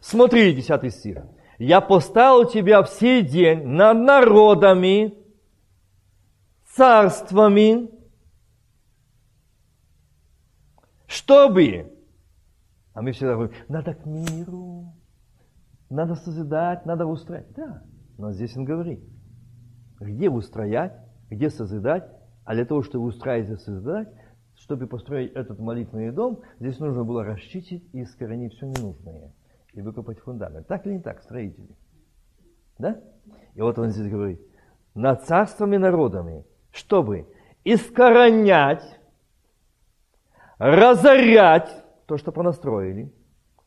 Смотри, 10 стих. Я поставил тебя все день над народами, царствами, чтобы, а мы всегда говорим, надо к миру, надо созидать, надо устроить. Да, но здесь он говорит, где устроять, где созидать, а для того, чтобы устраивать и созидать, чтобы построить этот молитвенный дом, здесь нужно было расчистить и искоренить все ненужное и выкопать фундамент. Так или не так, строители? Да? И вот он здесь говорит, над царствами народами, чтобы искоренять разорять то, что понастроили,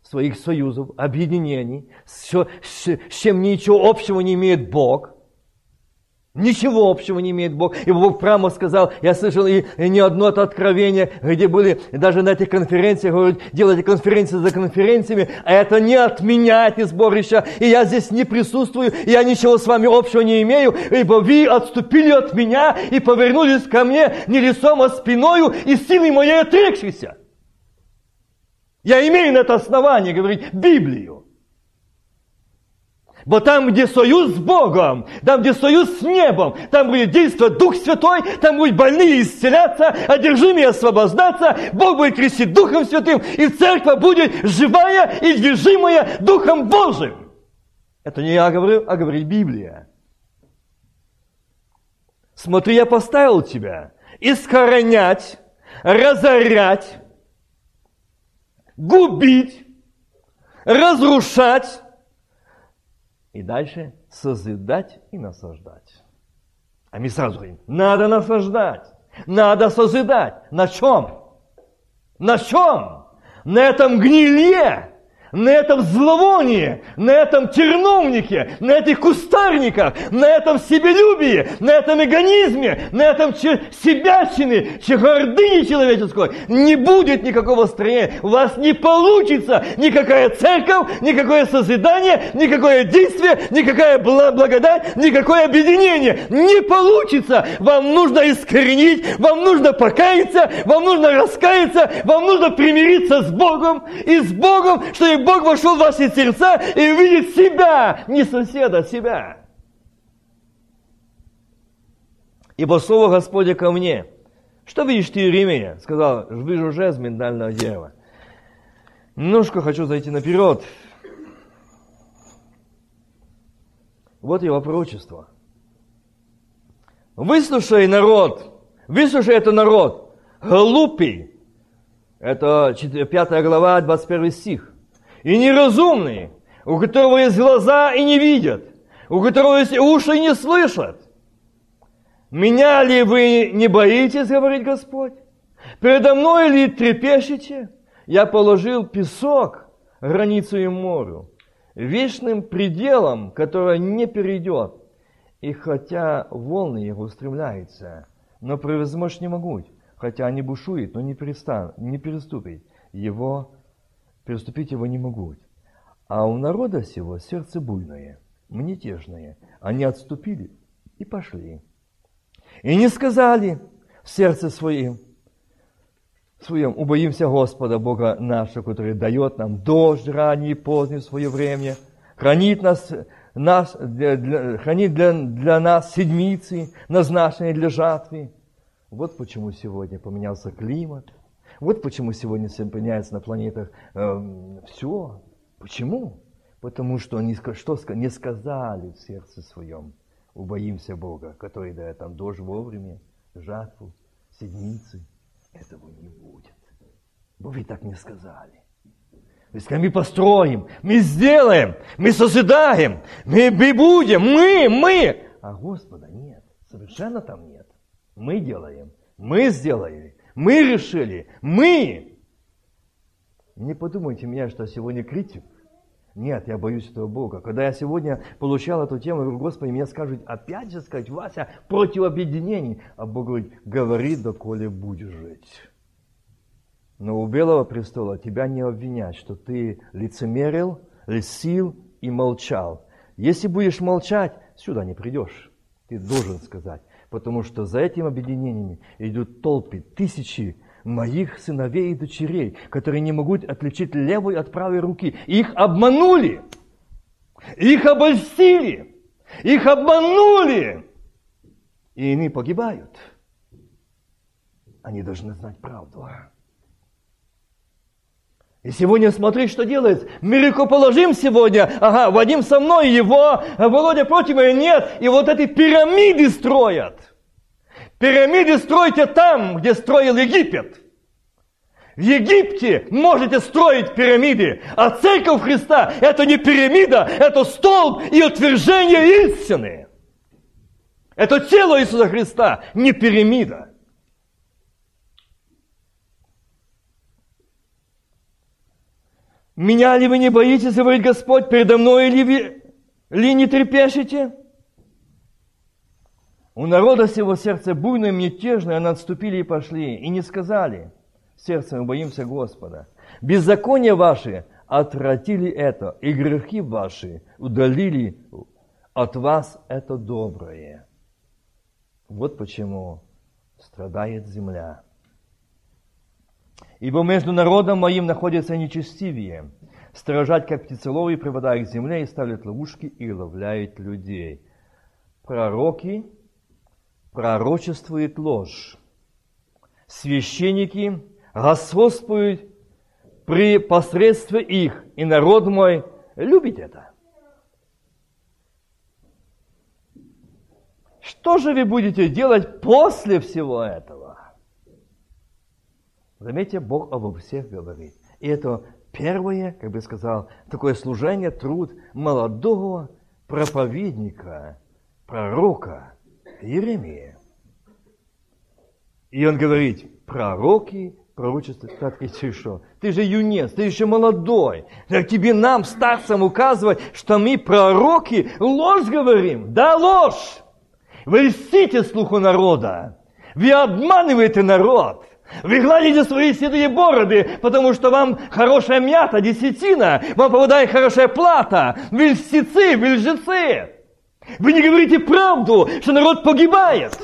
своих союзов, объединений, с, с чем ничего общего не имеет Бог, Ничего общего не имеет Бог. И Бог прямо сказал, я слышал и, и не одно это откровение, где были даже на этих конференциях, говорят, делайте конференции за конференциями, а это не отменяет из сборища, и я здесь не присутствую, и я ничего с вами общего не имею, ибо вы отступили от меня и повернулись ко мне не лицом, а спиною и силой моей отрекшейся. Я имею на это основание говорить Библию. Бо там, где союз с Богом, там, где союз с небом, там будет действовать Дух Святой, там будут больные исцеляться, одержимые освобождаться, Бог будет крестить Духом Святым, и церковь будет живая и движимая Духом Божьим. Это не я говорю, а говорит Библия. Смотри, я поставил тебя искоренять, разорять, губить, разрушать, и дальше созидать и наслаждать. А мы сразу говорим, надо наслаждать, надо созидать. На чем? На чем? На этом гнилье, на этом зловонии, на этом терновнике, на этих кустарниках, на этом себелюбии, на этом эгонизме, на этом себячине, гордыне человеческой не будет никакого строения. У вас не получится никакая церковь, никакое созидание, никакое действие, никакая благодать, никакое объединение. Не получится. Вам нужно искоренить, вам нужно покаяться, вам нужно раскаяться, вам нужно примириться с Богом и с Богом, чтобы Бог вошел в ваши сердца и увидит себя, не соседа, а себя. Ибо слово Господня ко мне. Что видишь ты, Иеремия? Сказал, вижу жест миндального дерева. Немножко хочу зайти наперед. Вот его пророчество. Выслушай народ, выслушай это народ, глупый. Это 5 глава, 21 стих и неразумный, у которого есть глаза и не видят, у которого есть уши и не слышат. Меня ли вы не боитесь, говорит Господь? Передо мной ли трепещете? я положил песок, границу и морю, вечным пределом, который не перейдет. И хотя волны его устремляются, но превозмочь не могут, хотя они бушуют, но не, перестан, не переступить его, переступить его не могут. А у народа сего сердце буйное, мнетежное. Они отступили и пошли. И не сказали в сердце своим, своем, убоимся Господа, Бога нашего, который дает нам дождь ранний и поздний в свое время, хранит нас, нас для, для, хранит для, для нас седмицы, назначенные для жатвы. Вот почему сегодня поменялся климат, вот почему сегодня меняется на планетах э, все. Почему? Потому что они что не сказали в сердце своем, убоимся Бога, который дает нам дождь вовремя, жатву, седмицы – этого не будет. Вы ведь так не сказали. Вы сказали, мы построим, мы сделаем, мы созидаем, мы, мы будем, мы, мы. А Господа нет, совершенно там нет. Мы делаем, мы сделали, мы решили, мы. Не подумайте меня, что сегодня критик. Нет, я боюсь этого Бога. Когда я сегодня получал эту тему, я говорю, Господи, мне скажут, опять же сказать, Вася, против объединений. А Бог говорит, говори, доколе будешь жить. Но у Белого престола тебя не обвинять, что ты лицемерил, лисил и молчал. Если будешь молчать, сюда не придешь. Ты должен сказать. Потому что за этим объединениями идут толпы, тысячи моих сыновей и дочерей, которые не могут отличить левую от правой руки. Их обманули, их обольстили, их обманули, и они погибают. Они должны знать правду. И сегодня смотри, что делает. Мы положим сегодня. Ага, Вадим со мной, его, а Володя против меня нет. И вот эти пирамиды строят. Пирамиды стройте там, где строил Египет. В Египте можете строить пирамиды, а церковь Христа – это не пирамида, это столб и утверждение истины. Это тело Иисуса Христа, не пирамида. Меня ли вы не боитесь, говорит Господь, передо мной ли вы ли не трепещете? У народа сего сердце буйное, мятежное, они отступили и пошли, и не сказали, сердцем мы боимся Господа. Беззакония ваши отвратили это, и грехи ваши удалили от вас это доброе. Вот почему страдает земля. Ибо между народом моим находится нечестивее, сторожать, как птицеловые, приводя к земле, и ставят ловушки, и ловляют людей. Пророки пророчествует ложь. Священники господствуют при посредстве их, и народ мой любит это. Что же вы будете делать после всего этого? Заметьте, Бог обо всех говорит. И это первое, как бы сказал, такое служение, труд молодого проповедника, пророка – Еремия. И он говорит, пророки, пророчество, так ты что? Ты же юнец, ты еще молодой. Так тебе нам, старцам, указывать, что мы, пророки, ложь говорим. Да, ложь! Вы льстите слуху народа. Вы обманываете народ. Вы гладите свои седые бороды, потому что вам хорошая мята, десятина, вам попадает хорошая плата. Вы льстецы, вы лжецы. Вы не говорите правду, что народ погибает.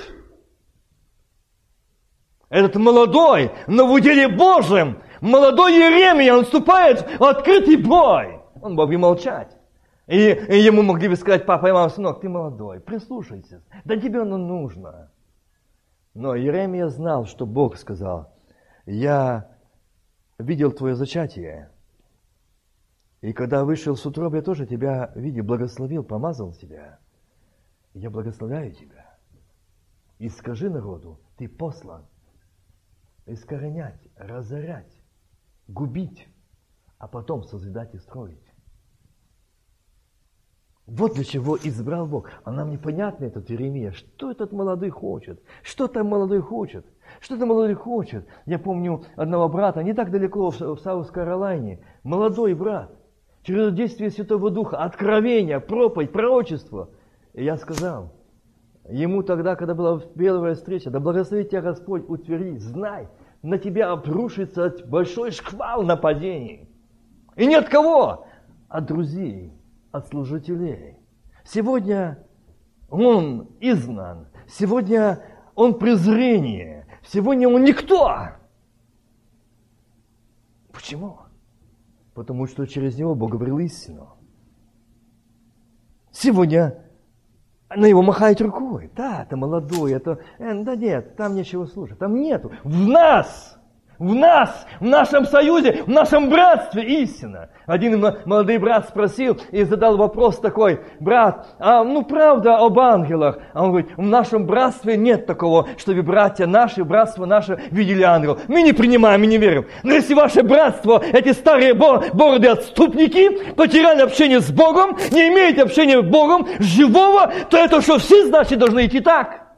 Этот молодой, но в уделе Божьем, молодой Еремия, он вступает в открытый бой. Он мог бы молчать. И, и ему могли бы сказать, папа и мама, сынок, ты молодой, прислушайся, да тебе оно нужно. Но Еремия знал, что Бог сказал, я видел твое зачатие, и когда вышел с утроба, я тоже тебя видел, благословил, помазал тебя я благословляю тебя. И скажи народу, ты послан искоренять, разорять, губить, а потом созидать и строить. Вот для чего избрал Бог. А нам непонятно этот Иеремия. Что этот молодой хочет? Что там молодой хочет? Что там молодой хочет? Я помню одного брата, не так далеко, в Саус-Каролайне. Молодой брат. Через действие Святого Духа, откровение, проповедь, пророчество. И я сказал, ему тогда, когда была первая встреча, да благословит тебя Господь, утверди, знай, на тебя обрушится большой шквал нападений. И не от кого? От друзей, от служителей. Сегодня он изгнан. Сегодня он презрение. Сегодня он никто. Почему? Потому что через него Бог говорил истину. Сегодня на него махает рукой. Да, это молодой, это... Э, да нет, там нечего слушать. Там нету. В нас в нас, в нашем союзе, в нашем братстве истина. Один молодой брат спросил и задал вопрос такой, брат, а ну правда об ангелах? А он говорит, в нашем братстве нет такого, чтобы братья наши, братство наше видели ангелов. Мы не принимаем, мы не верим. Но если ваше братство, эти старые бороды отступники, потеряли общение с Богом, не имеете общения с Богом, живого, то это что, все, значит, должны идти так.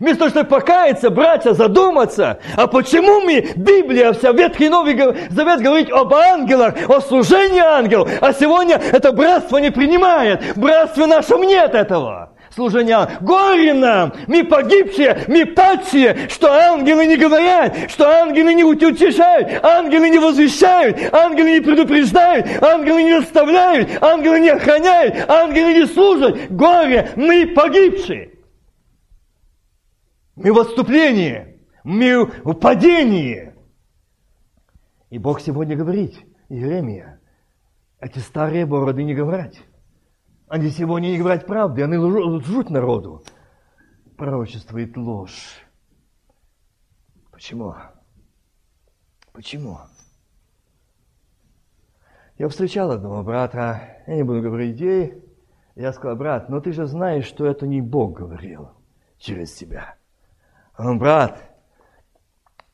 Вместо того, чтобы покаяться, братья, задуматься, а почему мы, Библия, вся Ветхий Новый Завет говорит об ангелах, о служении ангелов, а сегодня это братство не принимает, братстве нашем нет этого служения. Горе нам, мы погибшие, мы падшие, что ангелы не говорят, что ангелы не утешают, ангелы не возвещают, ангелы не предупреждают, ангелы не оставляют, ангелы не охраняют, ангелы не служат. Горе, мы погибшие. Мы в отступлении, мы в падении. И Бог сегодня говорит, Иеремия, эти старые бороды не говорят. Они сегодня не говорят правды, они лжут народу. Пророчествует ложь. Почему? Почему? Я встречал одного брата, я не буду говорить где, я сказал, брат, но ты же знаешь, что это не Бог говорил через тебя. Он, брат,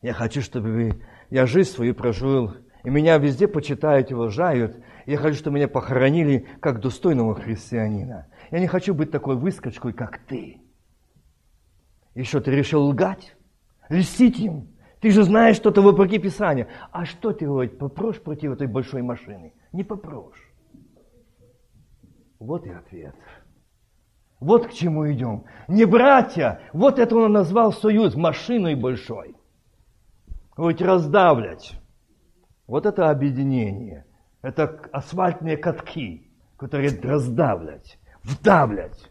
я хочу, чтобы вы, я жизнь свою прожил, и меня везде почитают и уважают. Я хочу, чтобы меня похоронили как достойного христианина. Я не хочу быть такой выскочкой, как ты. И что, ты решил лгать? Льстить им? Ты же знаешь что-то вопреки Писанию. А что ты, говорит, попрошь против этой большой машины? Не попрошь. Вот и ответ. Вот к чему идем. Не братья, вот это он назвал союз машиной большой. Вот раздавлять. Вот это объединение. Это асфальтные катки, которые раздавлять, вдавлять.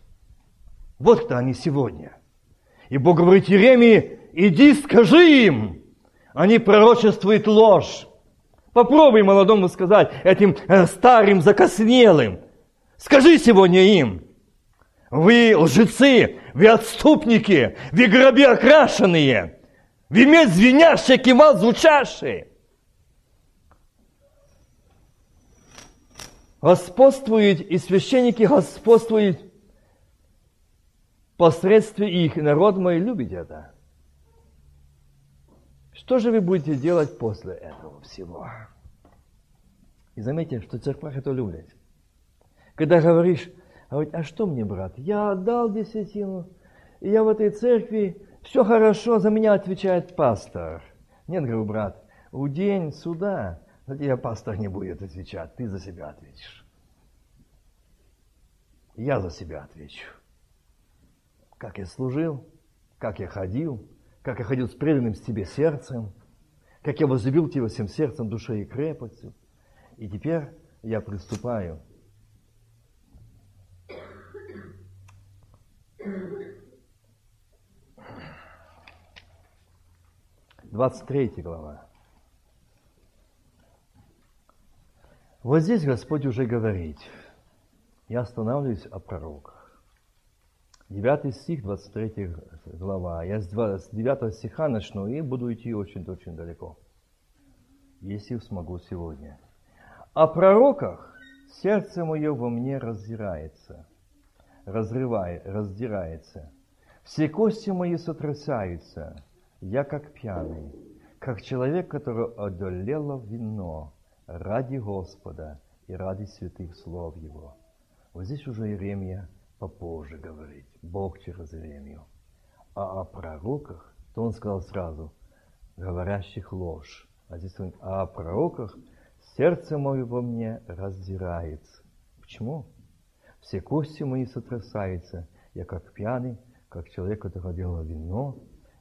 Вот кто они сегодня. И Бог говорит Еремии, иди скажи им, они пророчествуют ложь. Попробуй молодому сказать, этим э, старым закоснелым. Скажи сегодня им, вы лжецы, вы отступники, вы гроби окрашенные, вы медь звенящие, кивал звучащие. Господствуют, и священники господствуют посредством их, народ мой любит это. Что же вы будете делать после этого всего? И заметьте, что церковь это любит. Когда говоришь, а говорит, а что мне, брат? Я отдал десятину, я в этой церкви, все хорошо, за меня отвечает пастор. Нет, говорю, брат, у день суда за тебя пастор не будет отвечать, ты за себя ответишь. Я за себя отвечу. Как я служил, как я ходил, как я ходил с преданным с тебе сердцем, как я возлюбил тебя всем сердцем, душой и крепостью. И теперь я приступаю 23 глава. Вот здесь Господь уже говорит. Я останавливаюсь о пророках. 9 стих, 23 глава. Я с 9 стиха начну и буду идти очень-очень далеко. Если смогу сегодня. О пророках сердце мое во мне раздирается, разрывает, раздирается. Все кости мои сотрясаются, я как пьяный, как человек, который одолело вино ради Господа и ради святых слов Его. Вот здесь уже Иеремия попозже говорит, Бог через Иеремию. А о пророках, то он сказал сразу, говорящих ложь. А здесь он а о пророках сердце мое во мне раздирается. Почему? Все кости мои сотрясаются, я как пьяный, как человек, который делал вино,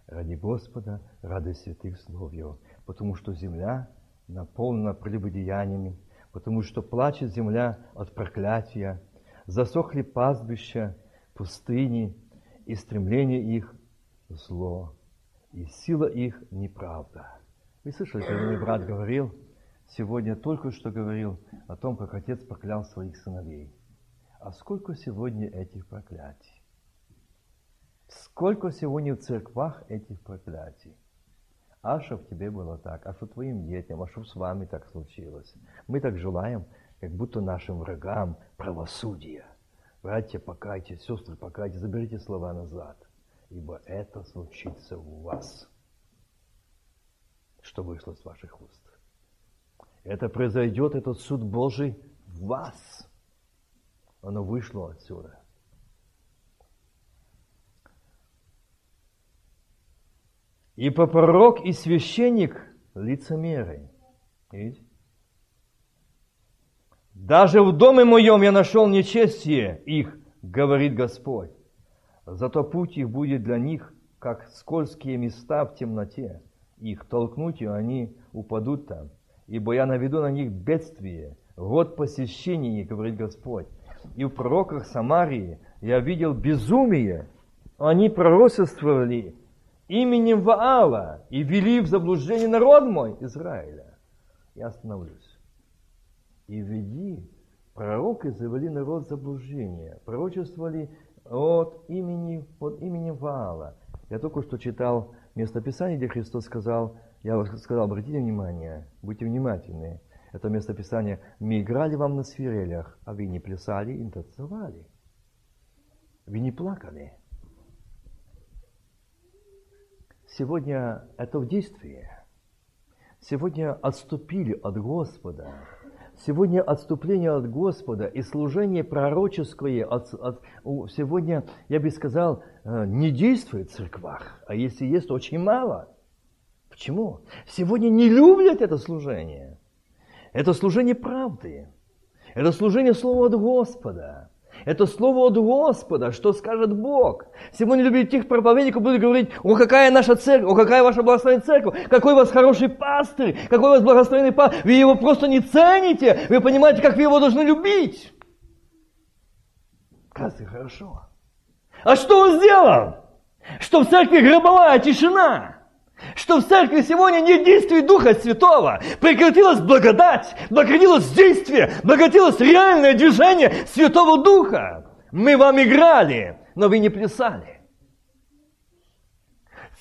ради Господа, ради святых слов Его. Потому что земля наполнена прелюбодеяниями, потому что плачет земля от проклятия, засохли пастбища, пустыни, и стремление их – зло, и сила их – неправда. Вы слышали, когда мой брат говорил, сегодня только что говорил о том, как отец проклял своих сыновей. А сколько сегодня этих проклятий? Сколько сегодня в церквах этих проклятий? А чтоб тебе было так, а чтоб твоим детям, а чтоб с вами так случилось. Мы так желаем, как будто нашим врагам правосудия. Братья, покайтесь, сестры, покайтесь, заберите слова назад, ибо это случится у вас, что вышло с ваших уст. Это произойдет, этот суд Божий в вас. Оно вышло отсюда. И по пророк и священник лицемеры. Видите? Даже в доме моем я нашел нечестие их, говорит Господь. Зато путь их будет для них, как скользкие места в темноте. Их толкнуть, и они упадут там. Ибо я наведу на них бедствие, год посещения, говорит Господь. И в пророках Самарии я видел безумие. Они пророчествовали именем Ваала и вели в заблуждение народ мой Израиля. Я остановлюсь. И веди, пророки завели народ в заблуждение, пророчествовали от имени, под именем Ваала. Я только что читал местописание, где Христос сказал, я сказал, обратите внимание, будьте внимательны. Это местописание, мы играли вам на свирелях, а вы не плясали и не танцевали. Вы не плакали. Сегодня это в действии. Сегодня отступили от Господа. Сегодня отступление от Господа и служение пророческое от, от, сегодня, я бы сказал, э, не действует в церквах, а если есть, то очень мало. Почему? Сегодня не любят это служение. Это служение правды. Это служение Слова от Господа. Это слово от Господа, что скажет Бог. Сегодня тех проповедников будут говорить, о, какая наша церковь, о, какая ваша благословенная церковь, какой у вас хороший пастырь, какой у вас благословенный пастырь. Вы его просто не цените, вы понимаете, как вы его должны любить. Кажется, хорошо. А что он сделал? Что в церкви гробовая тишина что в церкви сегодня нет действий Духа Святого. Прекратилась благодать, прекратилось действие, прекратилось реальное движение Святого Духа. Мы вам играли, но вы не плясали.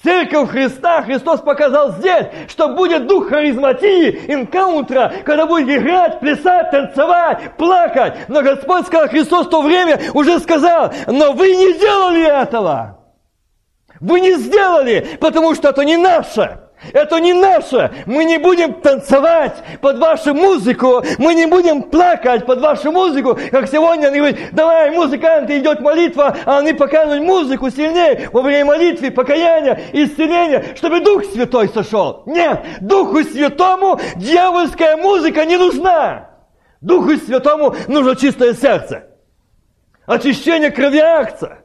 Церковь Христа, Христос показал здесь, что будет дух харизматии, инкаунтра, когда будет играть, плясать, танцевать, плакать. Но Господь сказал, Христос в то время уже сказал, но вы не делали этого. Вы не сделали, потому что это не наше. Это не наше. Мы не будем танцевать под вашу музыку. Мы не будем плакать под вашу музыку. Как сегодня они говорят, давай, музыканты, идет молитва, а они показывают музыку сильнее во время молитвы, покаяния, исцеления, чтобы Дух Святой сошел. Нет, Духу Святому дьявольская музыка не нужна. Духу Святому нужно чистое сердце. Очищение крови акция.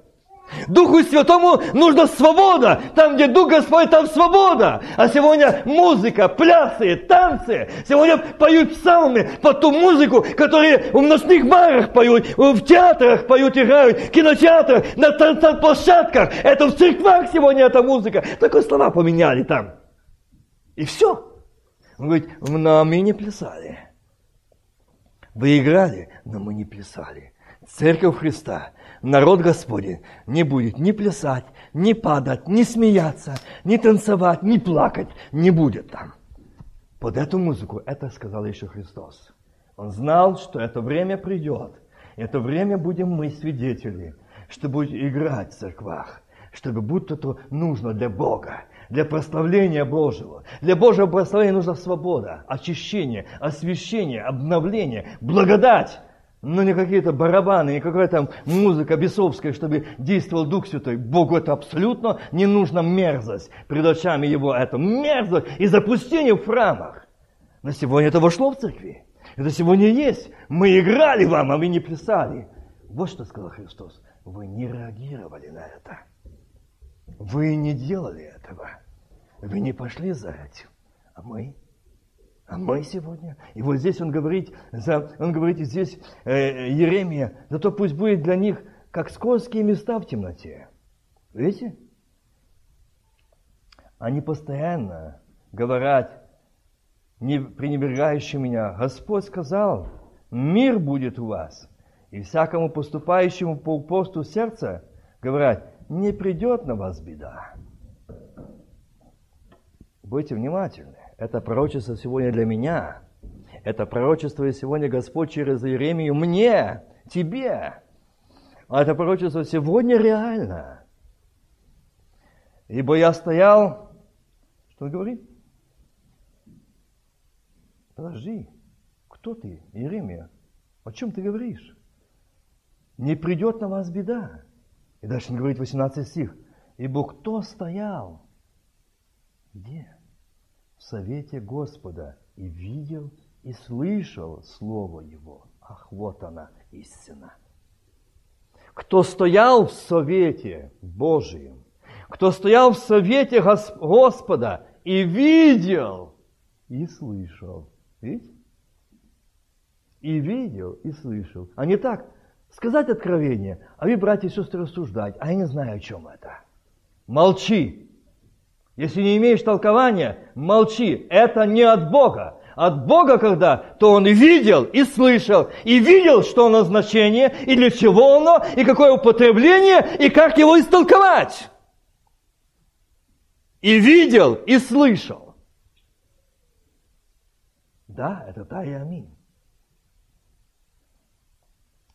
Духу Святому нужна свобода. Там, где Дух Господь, там свобода. А сегодня музыка, плясы, танцы. Сегодня поют псалмы под ту музыку, которую в ночных барах поют, в театрах поют, играют, в кинотеатрах, на танцплощадках. Это в церквах сегодня эта музыка. Только слова поменяли там. И все. Он говорит, но мы не плясали. Вы играли, но мы не плясали. Церковь Христа народ Господень не будет ни плясать, ни падать, ни смеяться, ни танцевать, ни плакать, не будет там. Под эту музыку это сказал еще Христос. Он знал, что это время придет. Это время будем мы свидетели, что будет играть в церквах, чтобы будто то нужно для Бога, для прославления Божьего. Для Божьего прославления нужна свобода, очищение, освящение, обновление, благодать. Но не какие-то барабаны, не какая-то музыка бесовская, чтобы действовал Дух Святой. Богу это абсолютно не нужна мерзость. Пред очами Его это мерзость и запустение в храмах. Но сегодня это вошло в церкви. Это сегодня есть. Мы играли вам, а вы не плясали. Вот что сказал Христос. Вы не реагировали на это. Вы не делали этого. Вы не пошли за этим. А мы? А мы сегодня? И вот здесь он говорит, он говорит здесь э, Еремия, зато пусть будет для них как скользкие места в темноте. Видите? Они постоянно говорят, не пренебрегающий меня, Господь сказал, мир будет у вас. И всякому поступающему по упорству сердца, говорят, не придет на вас беда. Будьте внимательны. Это пророчество сегодня для меня. Это пророчество сегодня Господь через Иеремию мне, тебе. А это пророчество сегодня реально. Ибо я стоял, что он говорит? Подожди, кто ты, Иеремия? О чем ты говоришь? Не придет на вас беда. И дальше он говорит 18 стих. Ибо кто стоял? Где? Совете Господа и видел и слышал Слово Его. Ах, вот она, истина. Кто стоял в совете Божьем, кто стоял в совете Господа и видел и слышал. Видите? И видел, и слышал. А не так, сказать откровение, а вы, братья и сестры, рассуждать, а я не знаю, о чем это. Молчи. Если не имеешь толкования, молчи. Это не от Бога. От Бога когда, то он видел и слышал, и видел, что назначение, и для чего оно, и какое употребление, и как его истолковать. И видел, и слышал. Да, это да и аминь.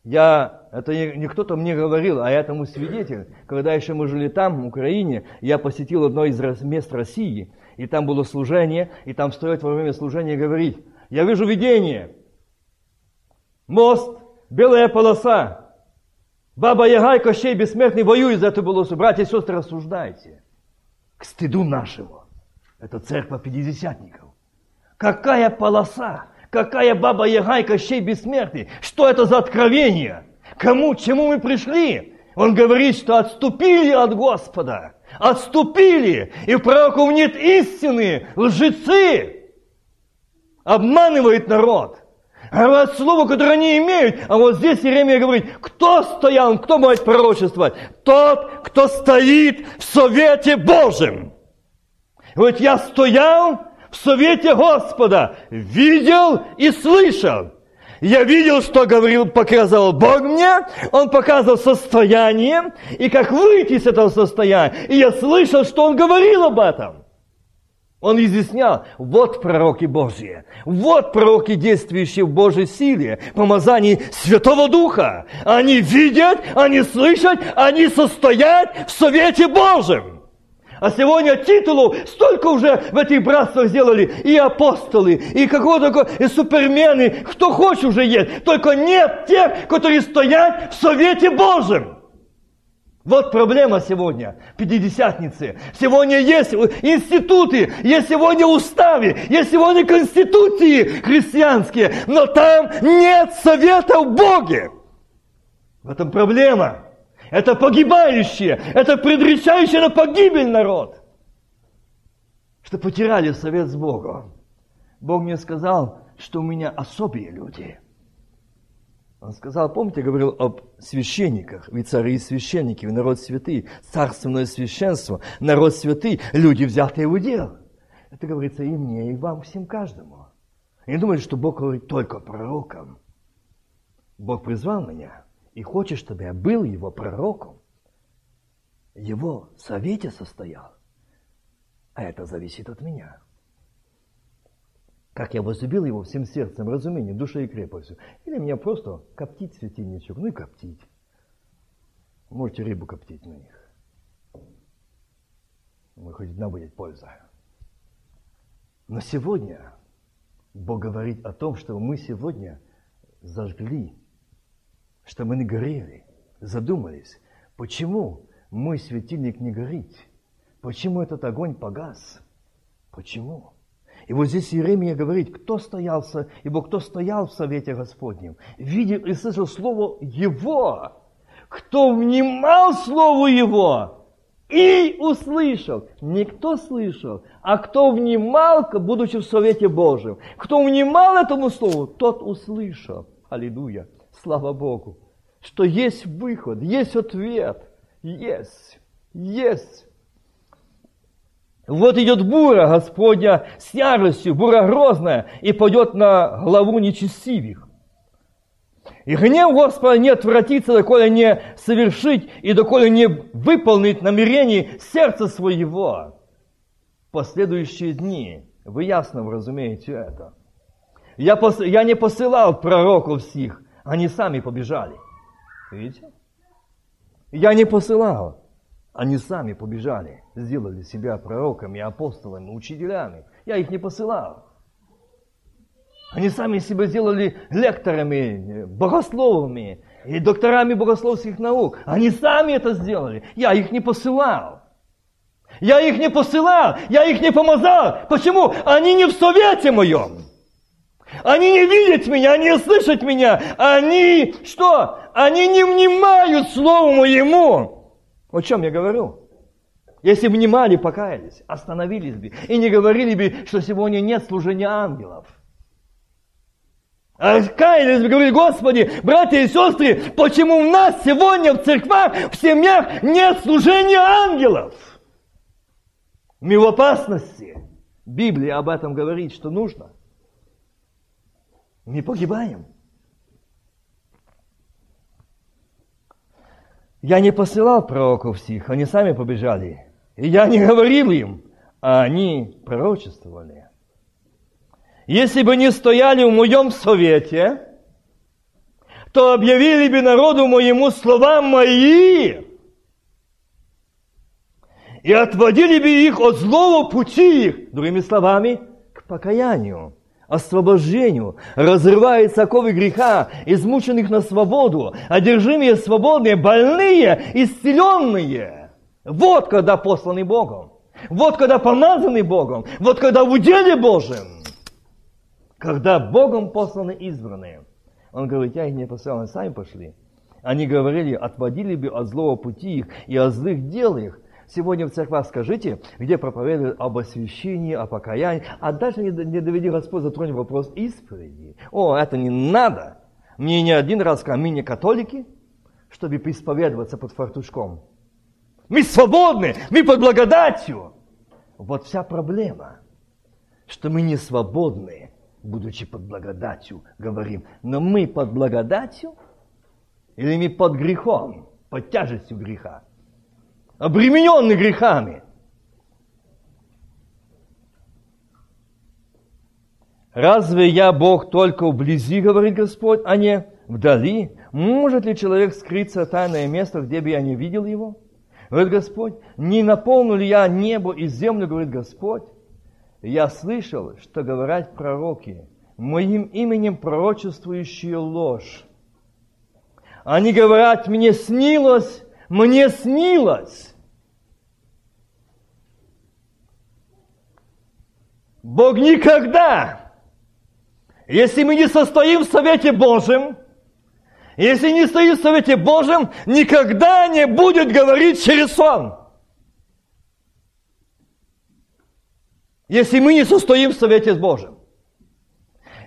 Я, это не, не кто-то мне говорил, а я этому свидетель. Когда еще мы жили там, в Украине, я посетил одно из мест России, и там было служение, и там стоит во время служения говорить, я вижу видение, мост, белая полоса, Баба Ягай, Кощей Бессмертный воюет за эту полосу. Братья и сестры, рассуждайте. К стыду нашему. Это церковь пятидесятников. Какая полоса? Какая баба Яга и Кощей бессмертный? Что это за откровение? Кому, чему мы пришли? Он говорит, что отступили от Господа. Отступили. И в пророков нет истины. Лжецы. Обманывает народ. Говорят слово, которое они имеют. А вот здесь Иеремия говорит, кто стоял, кто может пророчествовать? Тот, кто стоит в совете Божьем. Вот я стоял в совете Господа, видел и слышал. Я видел, что говорил, показывал Бог мне, Он показывал состояние, и как выйти из этого состояния. И я слышал, что Он говорил об этом. Он изъяснял, вот пророки Божьи, вот пророки, действующие в Божьей силе, помазании Святого Духа. Они видят, они слышат, они состоят в совете Божьем. А сегодня титулу столько уже в этих братствах сделали. И апостолы, и какого-то, и супермены. Кто хочет уже есть. Только нет тех, которые стоят в Совете Божьем. Вот проблема сегодня, пятидесятницы. Сегодня есть институты, есть сегодня уставы, есть сегодня конституции христианские, но там нет совета в Боге. В этом проблема. Это погибающие, это предречающий на погибель народ. Что потеряли совет с Богом. Бог мне сказал, что у меня особые люди. Он сказал, помните, говорил об священниках, ведь цари и священники, народ святый, царственное священство, народ святый, люди, взятые в удел. Это говорится и мне, и вам, всем каждому. И не думайте, что Бог говорит только пророкам. Бог призвал меня – и хочет, чтобы я был его пророком, его совете состоял. А это зависит от меня. Как я возлюбил его всем сердцем, разумением, душой и крепостью. Или меня просто коптить светильничек, ну и коптить. Можете рыбу коптить на них. Ну, хоть одна будет польза. Но сегодня Бог говорит о том, что мы сегодня зажгли что мы не горели, задумались, почему мой светильник не горит, почему этот огонь погас, почему? И вот здесь Иеремия говорит, кто стоялся, ибо кто стоял в совете Господнем, видел и слышал слово Его, кто внимал слову Его и услышал. Не кто слышал, а кто внимал, будучи в совете Божьем. Кто внимал этому слову, тот услышал. Аллилуйя. Слава Богу. Что есть выход, есть ответ. Есть. Есть. Вот идет бура Господня с яростью, бура грозная, и пойдет на главу нечестивых. И гнев Господа не отвратится, доколе не совершить и доколе не выполнить намерений сердца своего. Последующие дни вы ясно разумеете это. Я, пос, я не посылал пророков всех, они сами побежали. Видите? Я не посылал. Они сами побежали, сделали себя пророками, апостолами, учителями. Я их не посылал. Они сами себя сделали лекторами, богословами и докторами богословских наук. Они сами это сделали. Я их не посылал. Я их не посылал, я их не помазал. Почему? Они не в совете моем. Они не видят меня, они не слышат меня. Они что? Они не внимают слову моему. О чем я говорю? Если внимали, покаялись, остановились бы и не говорили бы, что сегодня нет служения ангелов. А каялись бы, говорили, Господи, братья и сестры, почему у нас сегодня в церквах, в семьях нет служения ангелов? Мы в опасности. Библия об этом говорит, что нужно. Мы погибаем. Я не посылал пророков всех, они сами побежали. И я не говорил им, а они пророчествовали. Если бы не стояли в моем совете, то объявили бы народу моему слова мои и отводили бы их от злого пути их, другими словами, к покаянию освобождению, разрывает соковы греха, измученных на свободу, одержимые свободные, больные, исцеленные. Вот когда посланы Богом. Вот когда помазаны Богом. Вот когда в уделе Божьем. Когда Богом посланы избранные. Он говорит, я их не послал, они сами пошли. Они говорили, отводили бы от злого пути их и от злых дел их, Сегодня в церквах скажите, где проповедуют об освящении, о покаянии, а дальше не, не доведи Господь затронет вопрос исповеди. О, это не надо. Мне не один раз камни католики, чтобы исповедоваться под фартушком. Мы свободны, мы под благодатью. Вот вся проблема, что мы не свободны, будучи под благодатью, говорим. Но мы под благодатью или мы под грехом, под тяжестью греха? Обремененный грехами. Разве я Бог только вблизи, говорит Господь, а не вдали? Может ли человек скрыться в тайное место, где бы я не видел его? Говорит Господь, не наполнил ли я небо и землю, говорит Господь? Я слышал, что говорят пророки, моим именем пророчествующие ложь. Они говорят, мне снилось, мне снилось. Бог никогда, если мы не состоим в Совете Божьем, если не стоим в Совете Божьем, никогда не будет говорить через сон. Если мы не состоим в Совете Божьем.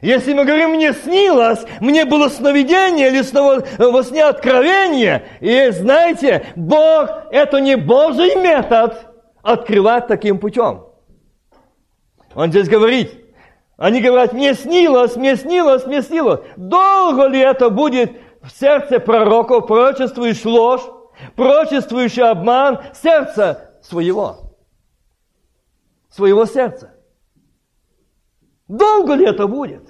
Если мы говорим, мне снилось, мне было сновидение или снова, во сне откровение, и знаете, Бог, это не Божий метод открывать таким путем. Он здесь говорит, они говорят, мне снилось, мне снилось, мне снилось. Долго ли это будет в сердце пророков, пророчествуешь ложь, пророчествующий обман сердца своего? Своего сердца. Долго ли это будет?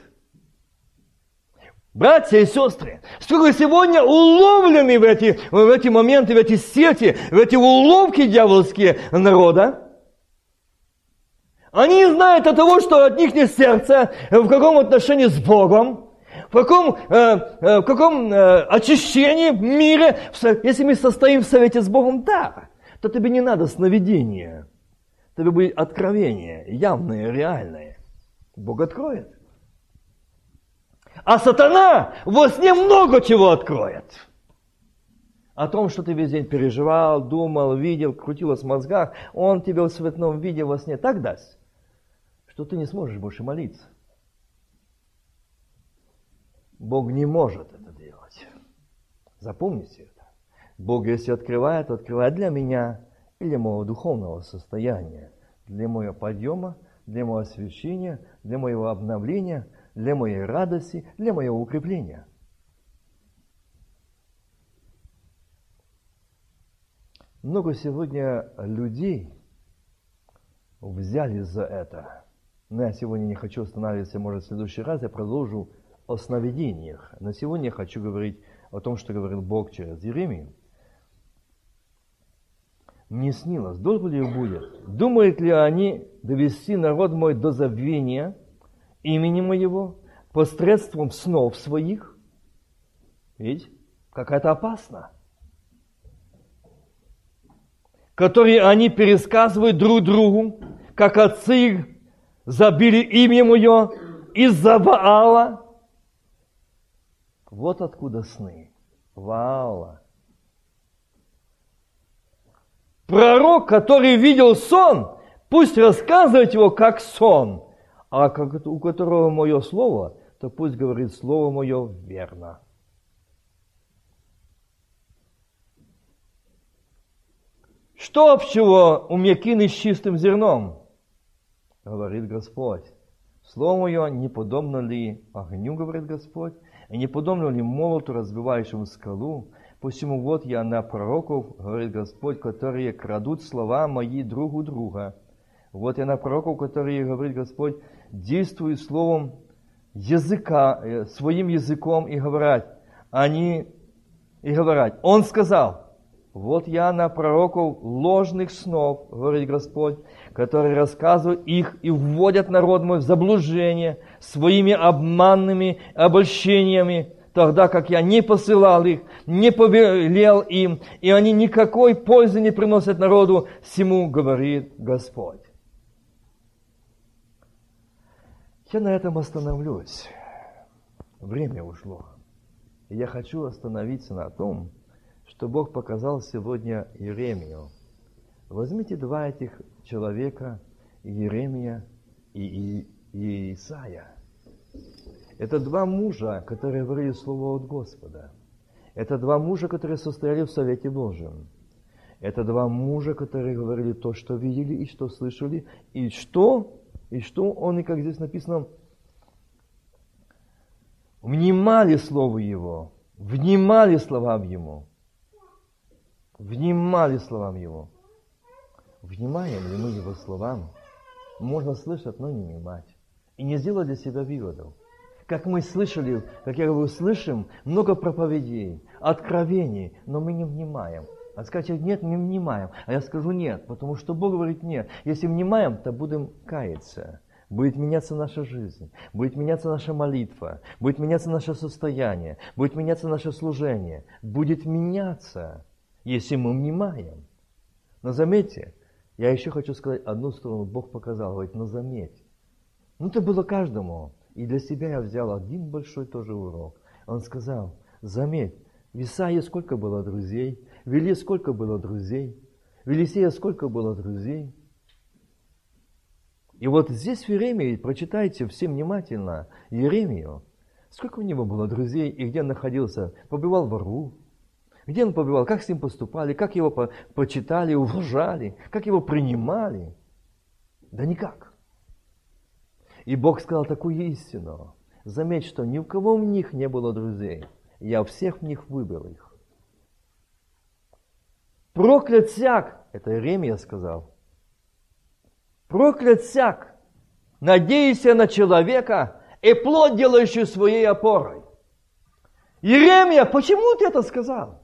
Братья и сестры, сколько сегодня уловлены в эти, в эти моменты, в эти сети, в эти уловки дьявольские народа, они не знают от того, что от них не сердце, в каком отношении с Богом. В каком, э, э, в каком э, очищении мире, если мы состоим в совете с Богом, да, то тебе не надо сновидения. Тебе будет откровение, явное, реальное. Бог откроет. А сатана во сне много чего откроет. О том, что ты весь день переживал, думал, видел, крутилось в мозгах, он тебе в светном виде во сне так даст, что ты не сможешь больше молиться. Бог не может это делать. Запомните это. Бог, если открывает, открывает для меня и для моего духовного состояния, для моего подъема, для моего освящения, для моего обновления, для моей радости, для моего укрепления. Много сегодня людей взяли за это. Но я сегодня не хочу останавливаться, может, в следующий раз я продолжу о сновидениях. На сегодня я хочу говорить о том, что говорил Бог через Еремию. Мне снилось, долго ли будет? Думают ли они довести народ мой до забвения имени моего посредством снов своих? Ведь какая-то опасно. Которые они пересказывают друг другу, как отцы их забили имя мое из-за Ваала, вот откуда сны. Ваала. Пророк, который видел сон, пусть рассказывает его как сон, а как, у которого мое слово, то пусть говорит слово мое верно. Что общего у мякины с чистым зерном? Говорит Господь. Слово мое не подобно ли огню, говорит Господь, и не подобно ли молоту, разбивающему скалу? Посему вот я на пророков, говорит Господь, которые крадут слова мои друг у друга. Вот я на пророков, которые, говорит Господь, действуют словом языка, э, своим языком и говорят, они и говорят, Он сказал, вот я на пророков ложных снов, говорит Господь, которые рассказывают их и вводят народ мой в заблуждение своими обманными обольщениями, тогда как я не посылал их, не повелел им, и они никакой пользы не приносят народу, всему говорит Господь. Я на этом остановлюсь. Время ушло. я хочу остановиться на том, что Бог показал сегодня Иеремию. Возьмите два этих человека, Иеремия и, и, и Исаия. Это два мужа, которые говорили Слово от Господа. Это два мужа, которые состояли в Совете Божьем. Это два мужа, которые говорили то, что видели и что слышали, и что, и что он, и как здесь написано, внимали Слову Его, внимали словам Ему внимали словам Его. Внимаем ли мы Его словам? Можно слышать, но не внимать. И не сделать для себя выводов. Как мы слышали, как я говорю, слышим много проповедей, откровений, но мы не внимаем. А скажет, нет, не внимаем. А я скажу нет, потому что Бог говорит нет. Если внимаем, то будем каяться. Будет меняться наша жизнь, будет меняться наша молитва, будет меняться наше состояние, будет меняться наше служение, будет меняться если мы внимаем. Но заметьте, я еще хочу сказать одну сторону, Бог показал, говорит, но заметь. Ну, это было каждому. И для себя я взял один большой тоже урок. Он сказал, заметь, в Исаии сколько было друзей, в Илье сколько было друзей, в Елисея сколько было друзей. И вот здесь в Еремии, прочитайте все внимательно Еремию, сколько у него было друзей и где он находился, побывал в рву, где он побывал, как с ним поступали, как его почитали, уважали, как его принимали. Да никак. И Бог сказал такую истину. Заметь, что ни у кого в них не было друзей. Я всех в них выбрал их. Проклят всяк, это Иеремия сказал. Проклят всяк, надеясь на человека и плод делающий своей опорой. Иеремия, почему ты это сказал?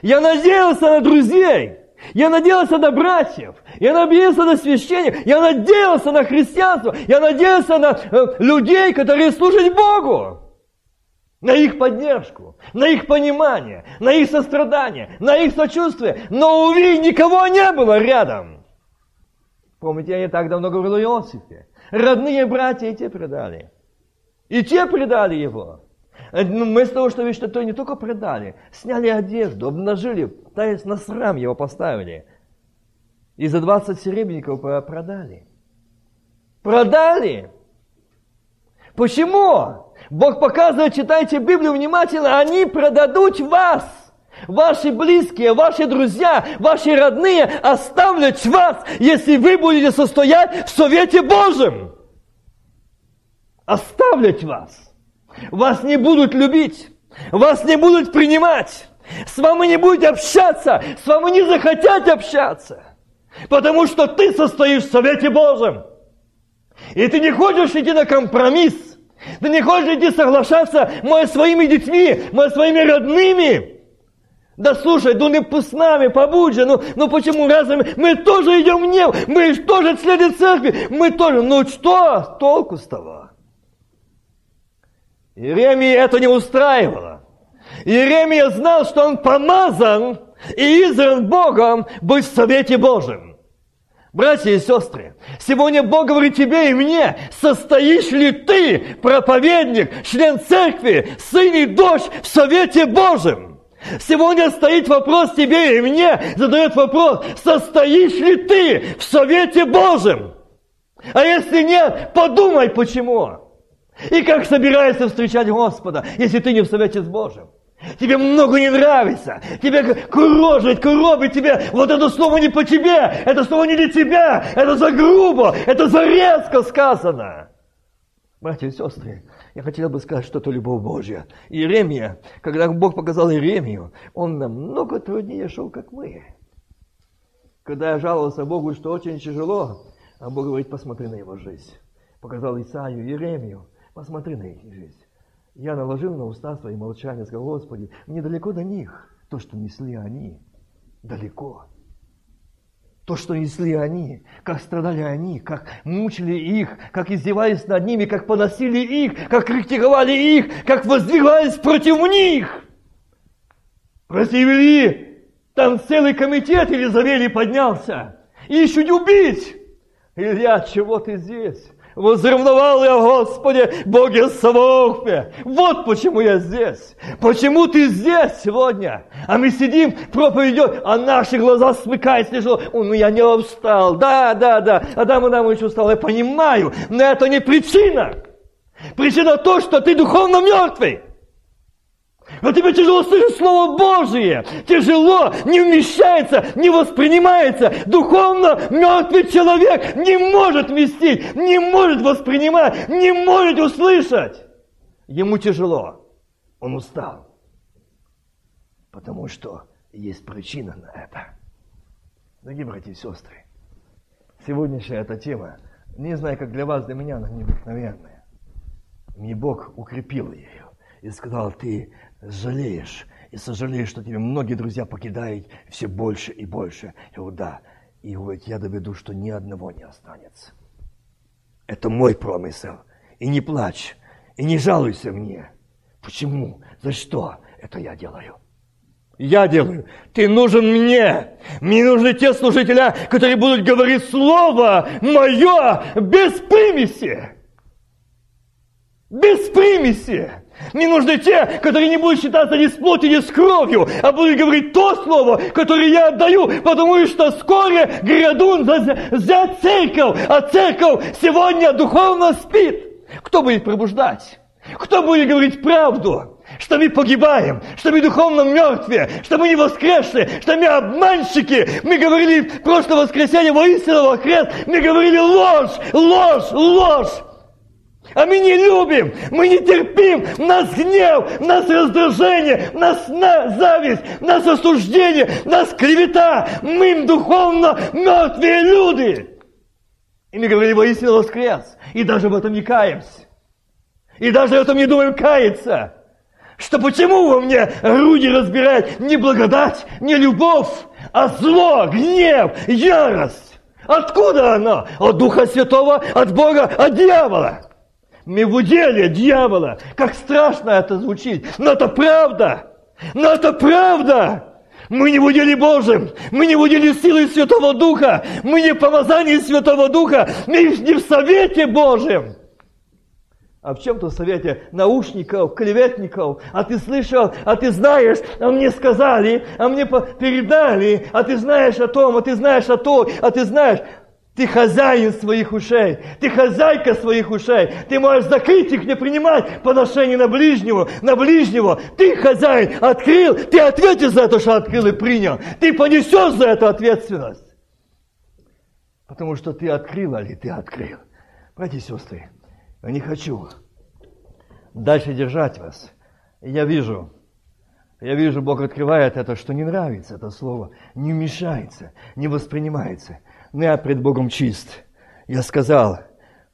Я надеялся на друзей. Я надеялся на братьев, я надеялся на священников, я надеялся на христианство, я надеялся на э, людей, которые служат Богу. На их поддержку, на их понимание, на их сострадание, на их сочувствие. Но, увы, никого не было рядом. Помните, я не так давно говорил о Иосифе. Родные братья и те предали. И те предали его. Ну, вместо того, чтобы что то не только предали, сняли одежду, обнажили, то на срам его поставили. И за 20 серебряников продали. Продали! Почему? Бог показывает, читайте Библию внимательно, они продадут вас. Ваши близкие, ваши друзья, ваши родные оставлят вас, если вы будете состоять в Совете Божьем. Оставлять вас. Вас не будут любить, вас не будут принимать, с вами не будут общаться, с вами не захотят общаться, потому что ты состоишь в Совете Божьем. И ты не хочешь идти на компромисс. Ты не хочешь идти соглашаться мы своими детьми, мы своими родными. Да слушай, ну не с нами, побудь же, ну, ну почему разве мы, тоже идем в небо, мы тоже члены церкви, мы тоже, ну что толку с того? Иеремии это не устраивало. Иеремия знал, что он помазан и избран Богом быть в Совете Божьем. Братья и сестры, сегодня Бог говорит тебе и мне, состоишь ли ты, проповедник, член церкви, сын и дочь в Совете Божьем? Сегодня стоит вопрос тебе и мне, задает вопрос, состоишь ли ты в Совете Божьем? А если нет, подумай почему. И как собираешься встречать Господа, если ты не в Совете с Божьим? Тебе много не нравится. Тебе курожит, коробит тебе. Вот это слово не по тебе. Это слово не для тебя. Это за грубо. Это за резко сказано. Братья и сестры, я хотел бы сказать, что это любовь Божья. Иеремия, когда Бог показал Иеремию, он намного труднее шел, как мы. Когда я жаловался Богу, что очень тяжело, а Бог говорит, посмотри на его жизнь. Показал Исаию, Иеремию, посмотри на их жизнь. Я наложил на уста свои молчания, сказал, Господи, мне далеко до них то, что несли они. Далеко. То, что несли они, как страдали они, как мучили их, как издевались над ними, как поносили их, как критиковали их, как воздвигались против них. Противили, там целый комитет или завели поднялся. Ищут убить. Илья, чего ты здесь? Возревновал я, Господи, Боге Саваофе. Вот почему я здесь. Почему ты здесь сегодня? А мы сидим, проповедь идет, а наши глаза смыкаются. Что, ну я не устал. Да, да, да. Адам Адамович устал. Я понимаю, но это не причина. Причина то, что ты духовно мертвый. Но тебе тяжело слышать Слово Божие. Тяжело, не вмещается, не воспринимается. Духовно мертвый человек не может вместить, не может воспринимать, не может услышать. Ему тяжело. Он устал. Потому что есть причина на это. Дорогие братья и сестры, сегодняшняя эта тема, не знаю, как для вас, для меня, она необыкновенная. Мне Бог укрепил ее и сказал, ты жалеешь, и сожалеешь, что тебе многие друзья покидают все больше и больше. Я говорю, да. И говорит, я доведу, что ни одного не останется. Это мой промысел. И не плачь, и не жалуйся мне. Почему? За что? Это я делаю. Я делаю. Ты нужен мне. Мне нужны те служителя, которые будут говорить слово мое без примеси. Без примеси. Мне нужны те, которые не будут считаться ни с плотью, ни с кровью, а будут говорить то слово, которое я отдаю, потому что вскоре грядун взять церковь, а церковь сегодня духовно спит. Кто будет пробуждать? Кто будет говорить правду? Что мы погибаем, что мы духовно мертвые, что мы не воскресли, что мы обманщики. Мы говорили в прошлое воскресенье воистину воскрес, мы говорили ложь, ложь, ложь. А мы не любим, мы не терпим, нас гнев, нас раздражение, нас зависть, у нас осуждение, нас клевета. Мы духовно мертвые люди. И мы говорили, воистину воскрес. И даже в этом не каемся. И даже в этом не думаем каяться. Что почему во мне груди разбирает не благодать, не любовь, а зло, гнев, ярость? Откуда оно? От Духа Святого, от Бога, от дьявола. Уделе дьявола. Как страшно это звучит. Но это правда. Но это правда. Мы не в уделе Божьем, мы не в уделе силы Святого Духа, мы не в помазании Святого Духа, мы не в совете Божьем. А в чем-то совете наушников, клеветников, а ты слышал, а ты знаешь, а мне сказали, а мне передали, а ты знаешь о том, а ты знаешь о том, а ты знаешь. Ты хозяин своих ушей, ты хозяйка своих ушей. Ты можешь закрыть их, не принимать поношение на ближнего, на ближнего. Ты хозяин, открыл, ты ответишь за это, что открыл и принял. Ты понесешь за это ответственность. Потому что ты открыл, или ты открыл. Братья и сестры, я не хочу дальше держать вас. Я вижу, я вижу, Бог открывает это, что не нравится это слово, не вмешается, не воспринимается. Но я пред Богом чист. Я сказал,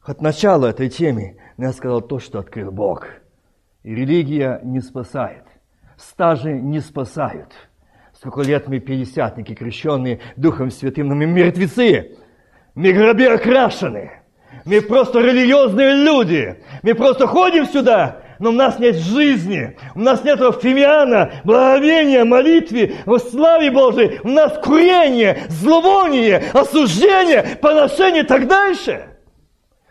от начала этой темы, но я сказал то, что открыл Бог. И религия не спасает. Стажи не спасают. Сколько лет мы пятидесятники, крещенные Духом Святым, но мы мертвецы. Мы гроби окрашены. Мы просто религиозные люди. Мы просто ходим сюда, но у нас нет жизни, у нас нет фимиана, благовения, молитвы, в славе Божией, у нас курение, зловоние, осуждение, поношение и так дальше.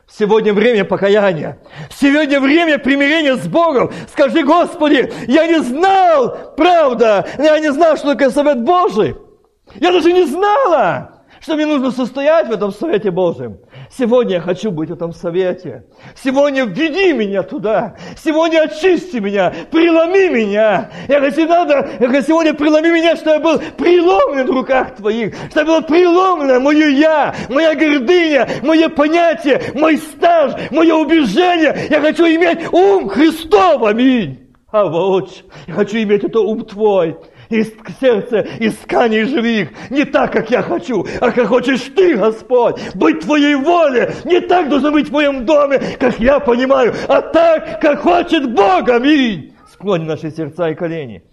Сегодня время покаяния. Сегодня время примирения с Богом. Скажи, Господи, я не знал, правда, я не знал, что такое совет Божий. Я даже не знала что мне нужно состоять в этом Совете Божьем. Сегодня я хочу быть в этом Совете. Сегодня введи меня туда. Сегодня очисти меня, преломи меня. Я хочу надо, я хочу сегодня преломи меня, чтобы я был преломлен в руках Твоих, чтобы было преломлено мое я, моя гордыня, мое понятие, мой стаж, мое убеждение. Я хочу иметь ум Христов, аминь. А вот, я хочу иметь это ум Твой из сердца исканий живых. Не так, как я хочу, а как хочешь ты, Господь. Быть твоей воле. Не так должно быть в моем доме, как я понимаю, а так, как хочет Бог. Аминь. Склоним наши сердца и колени.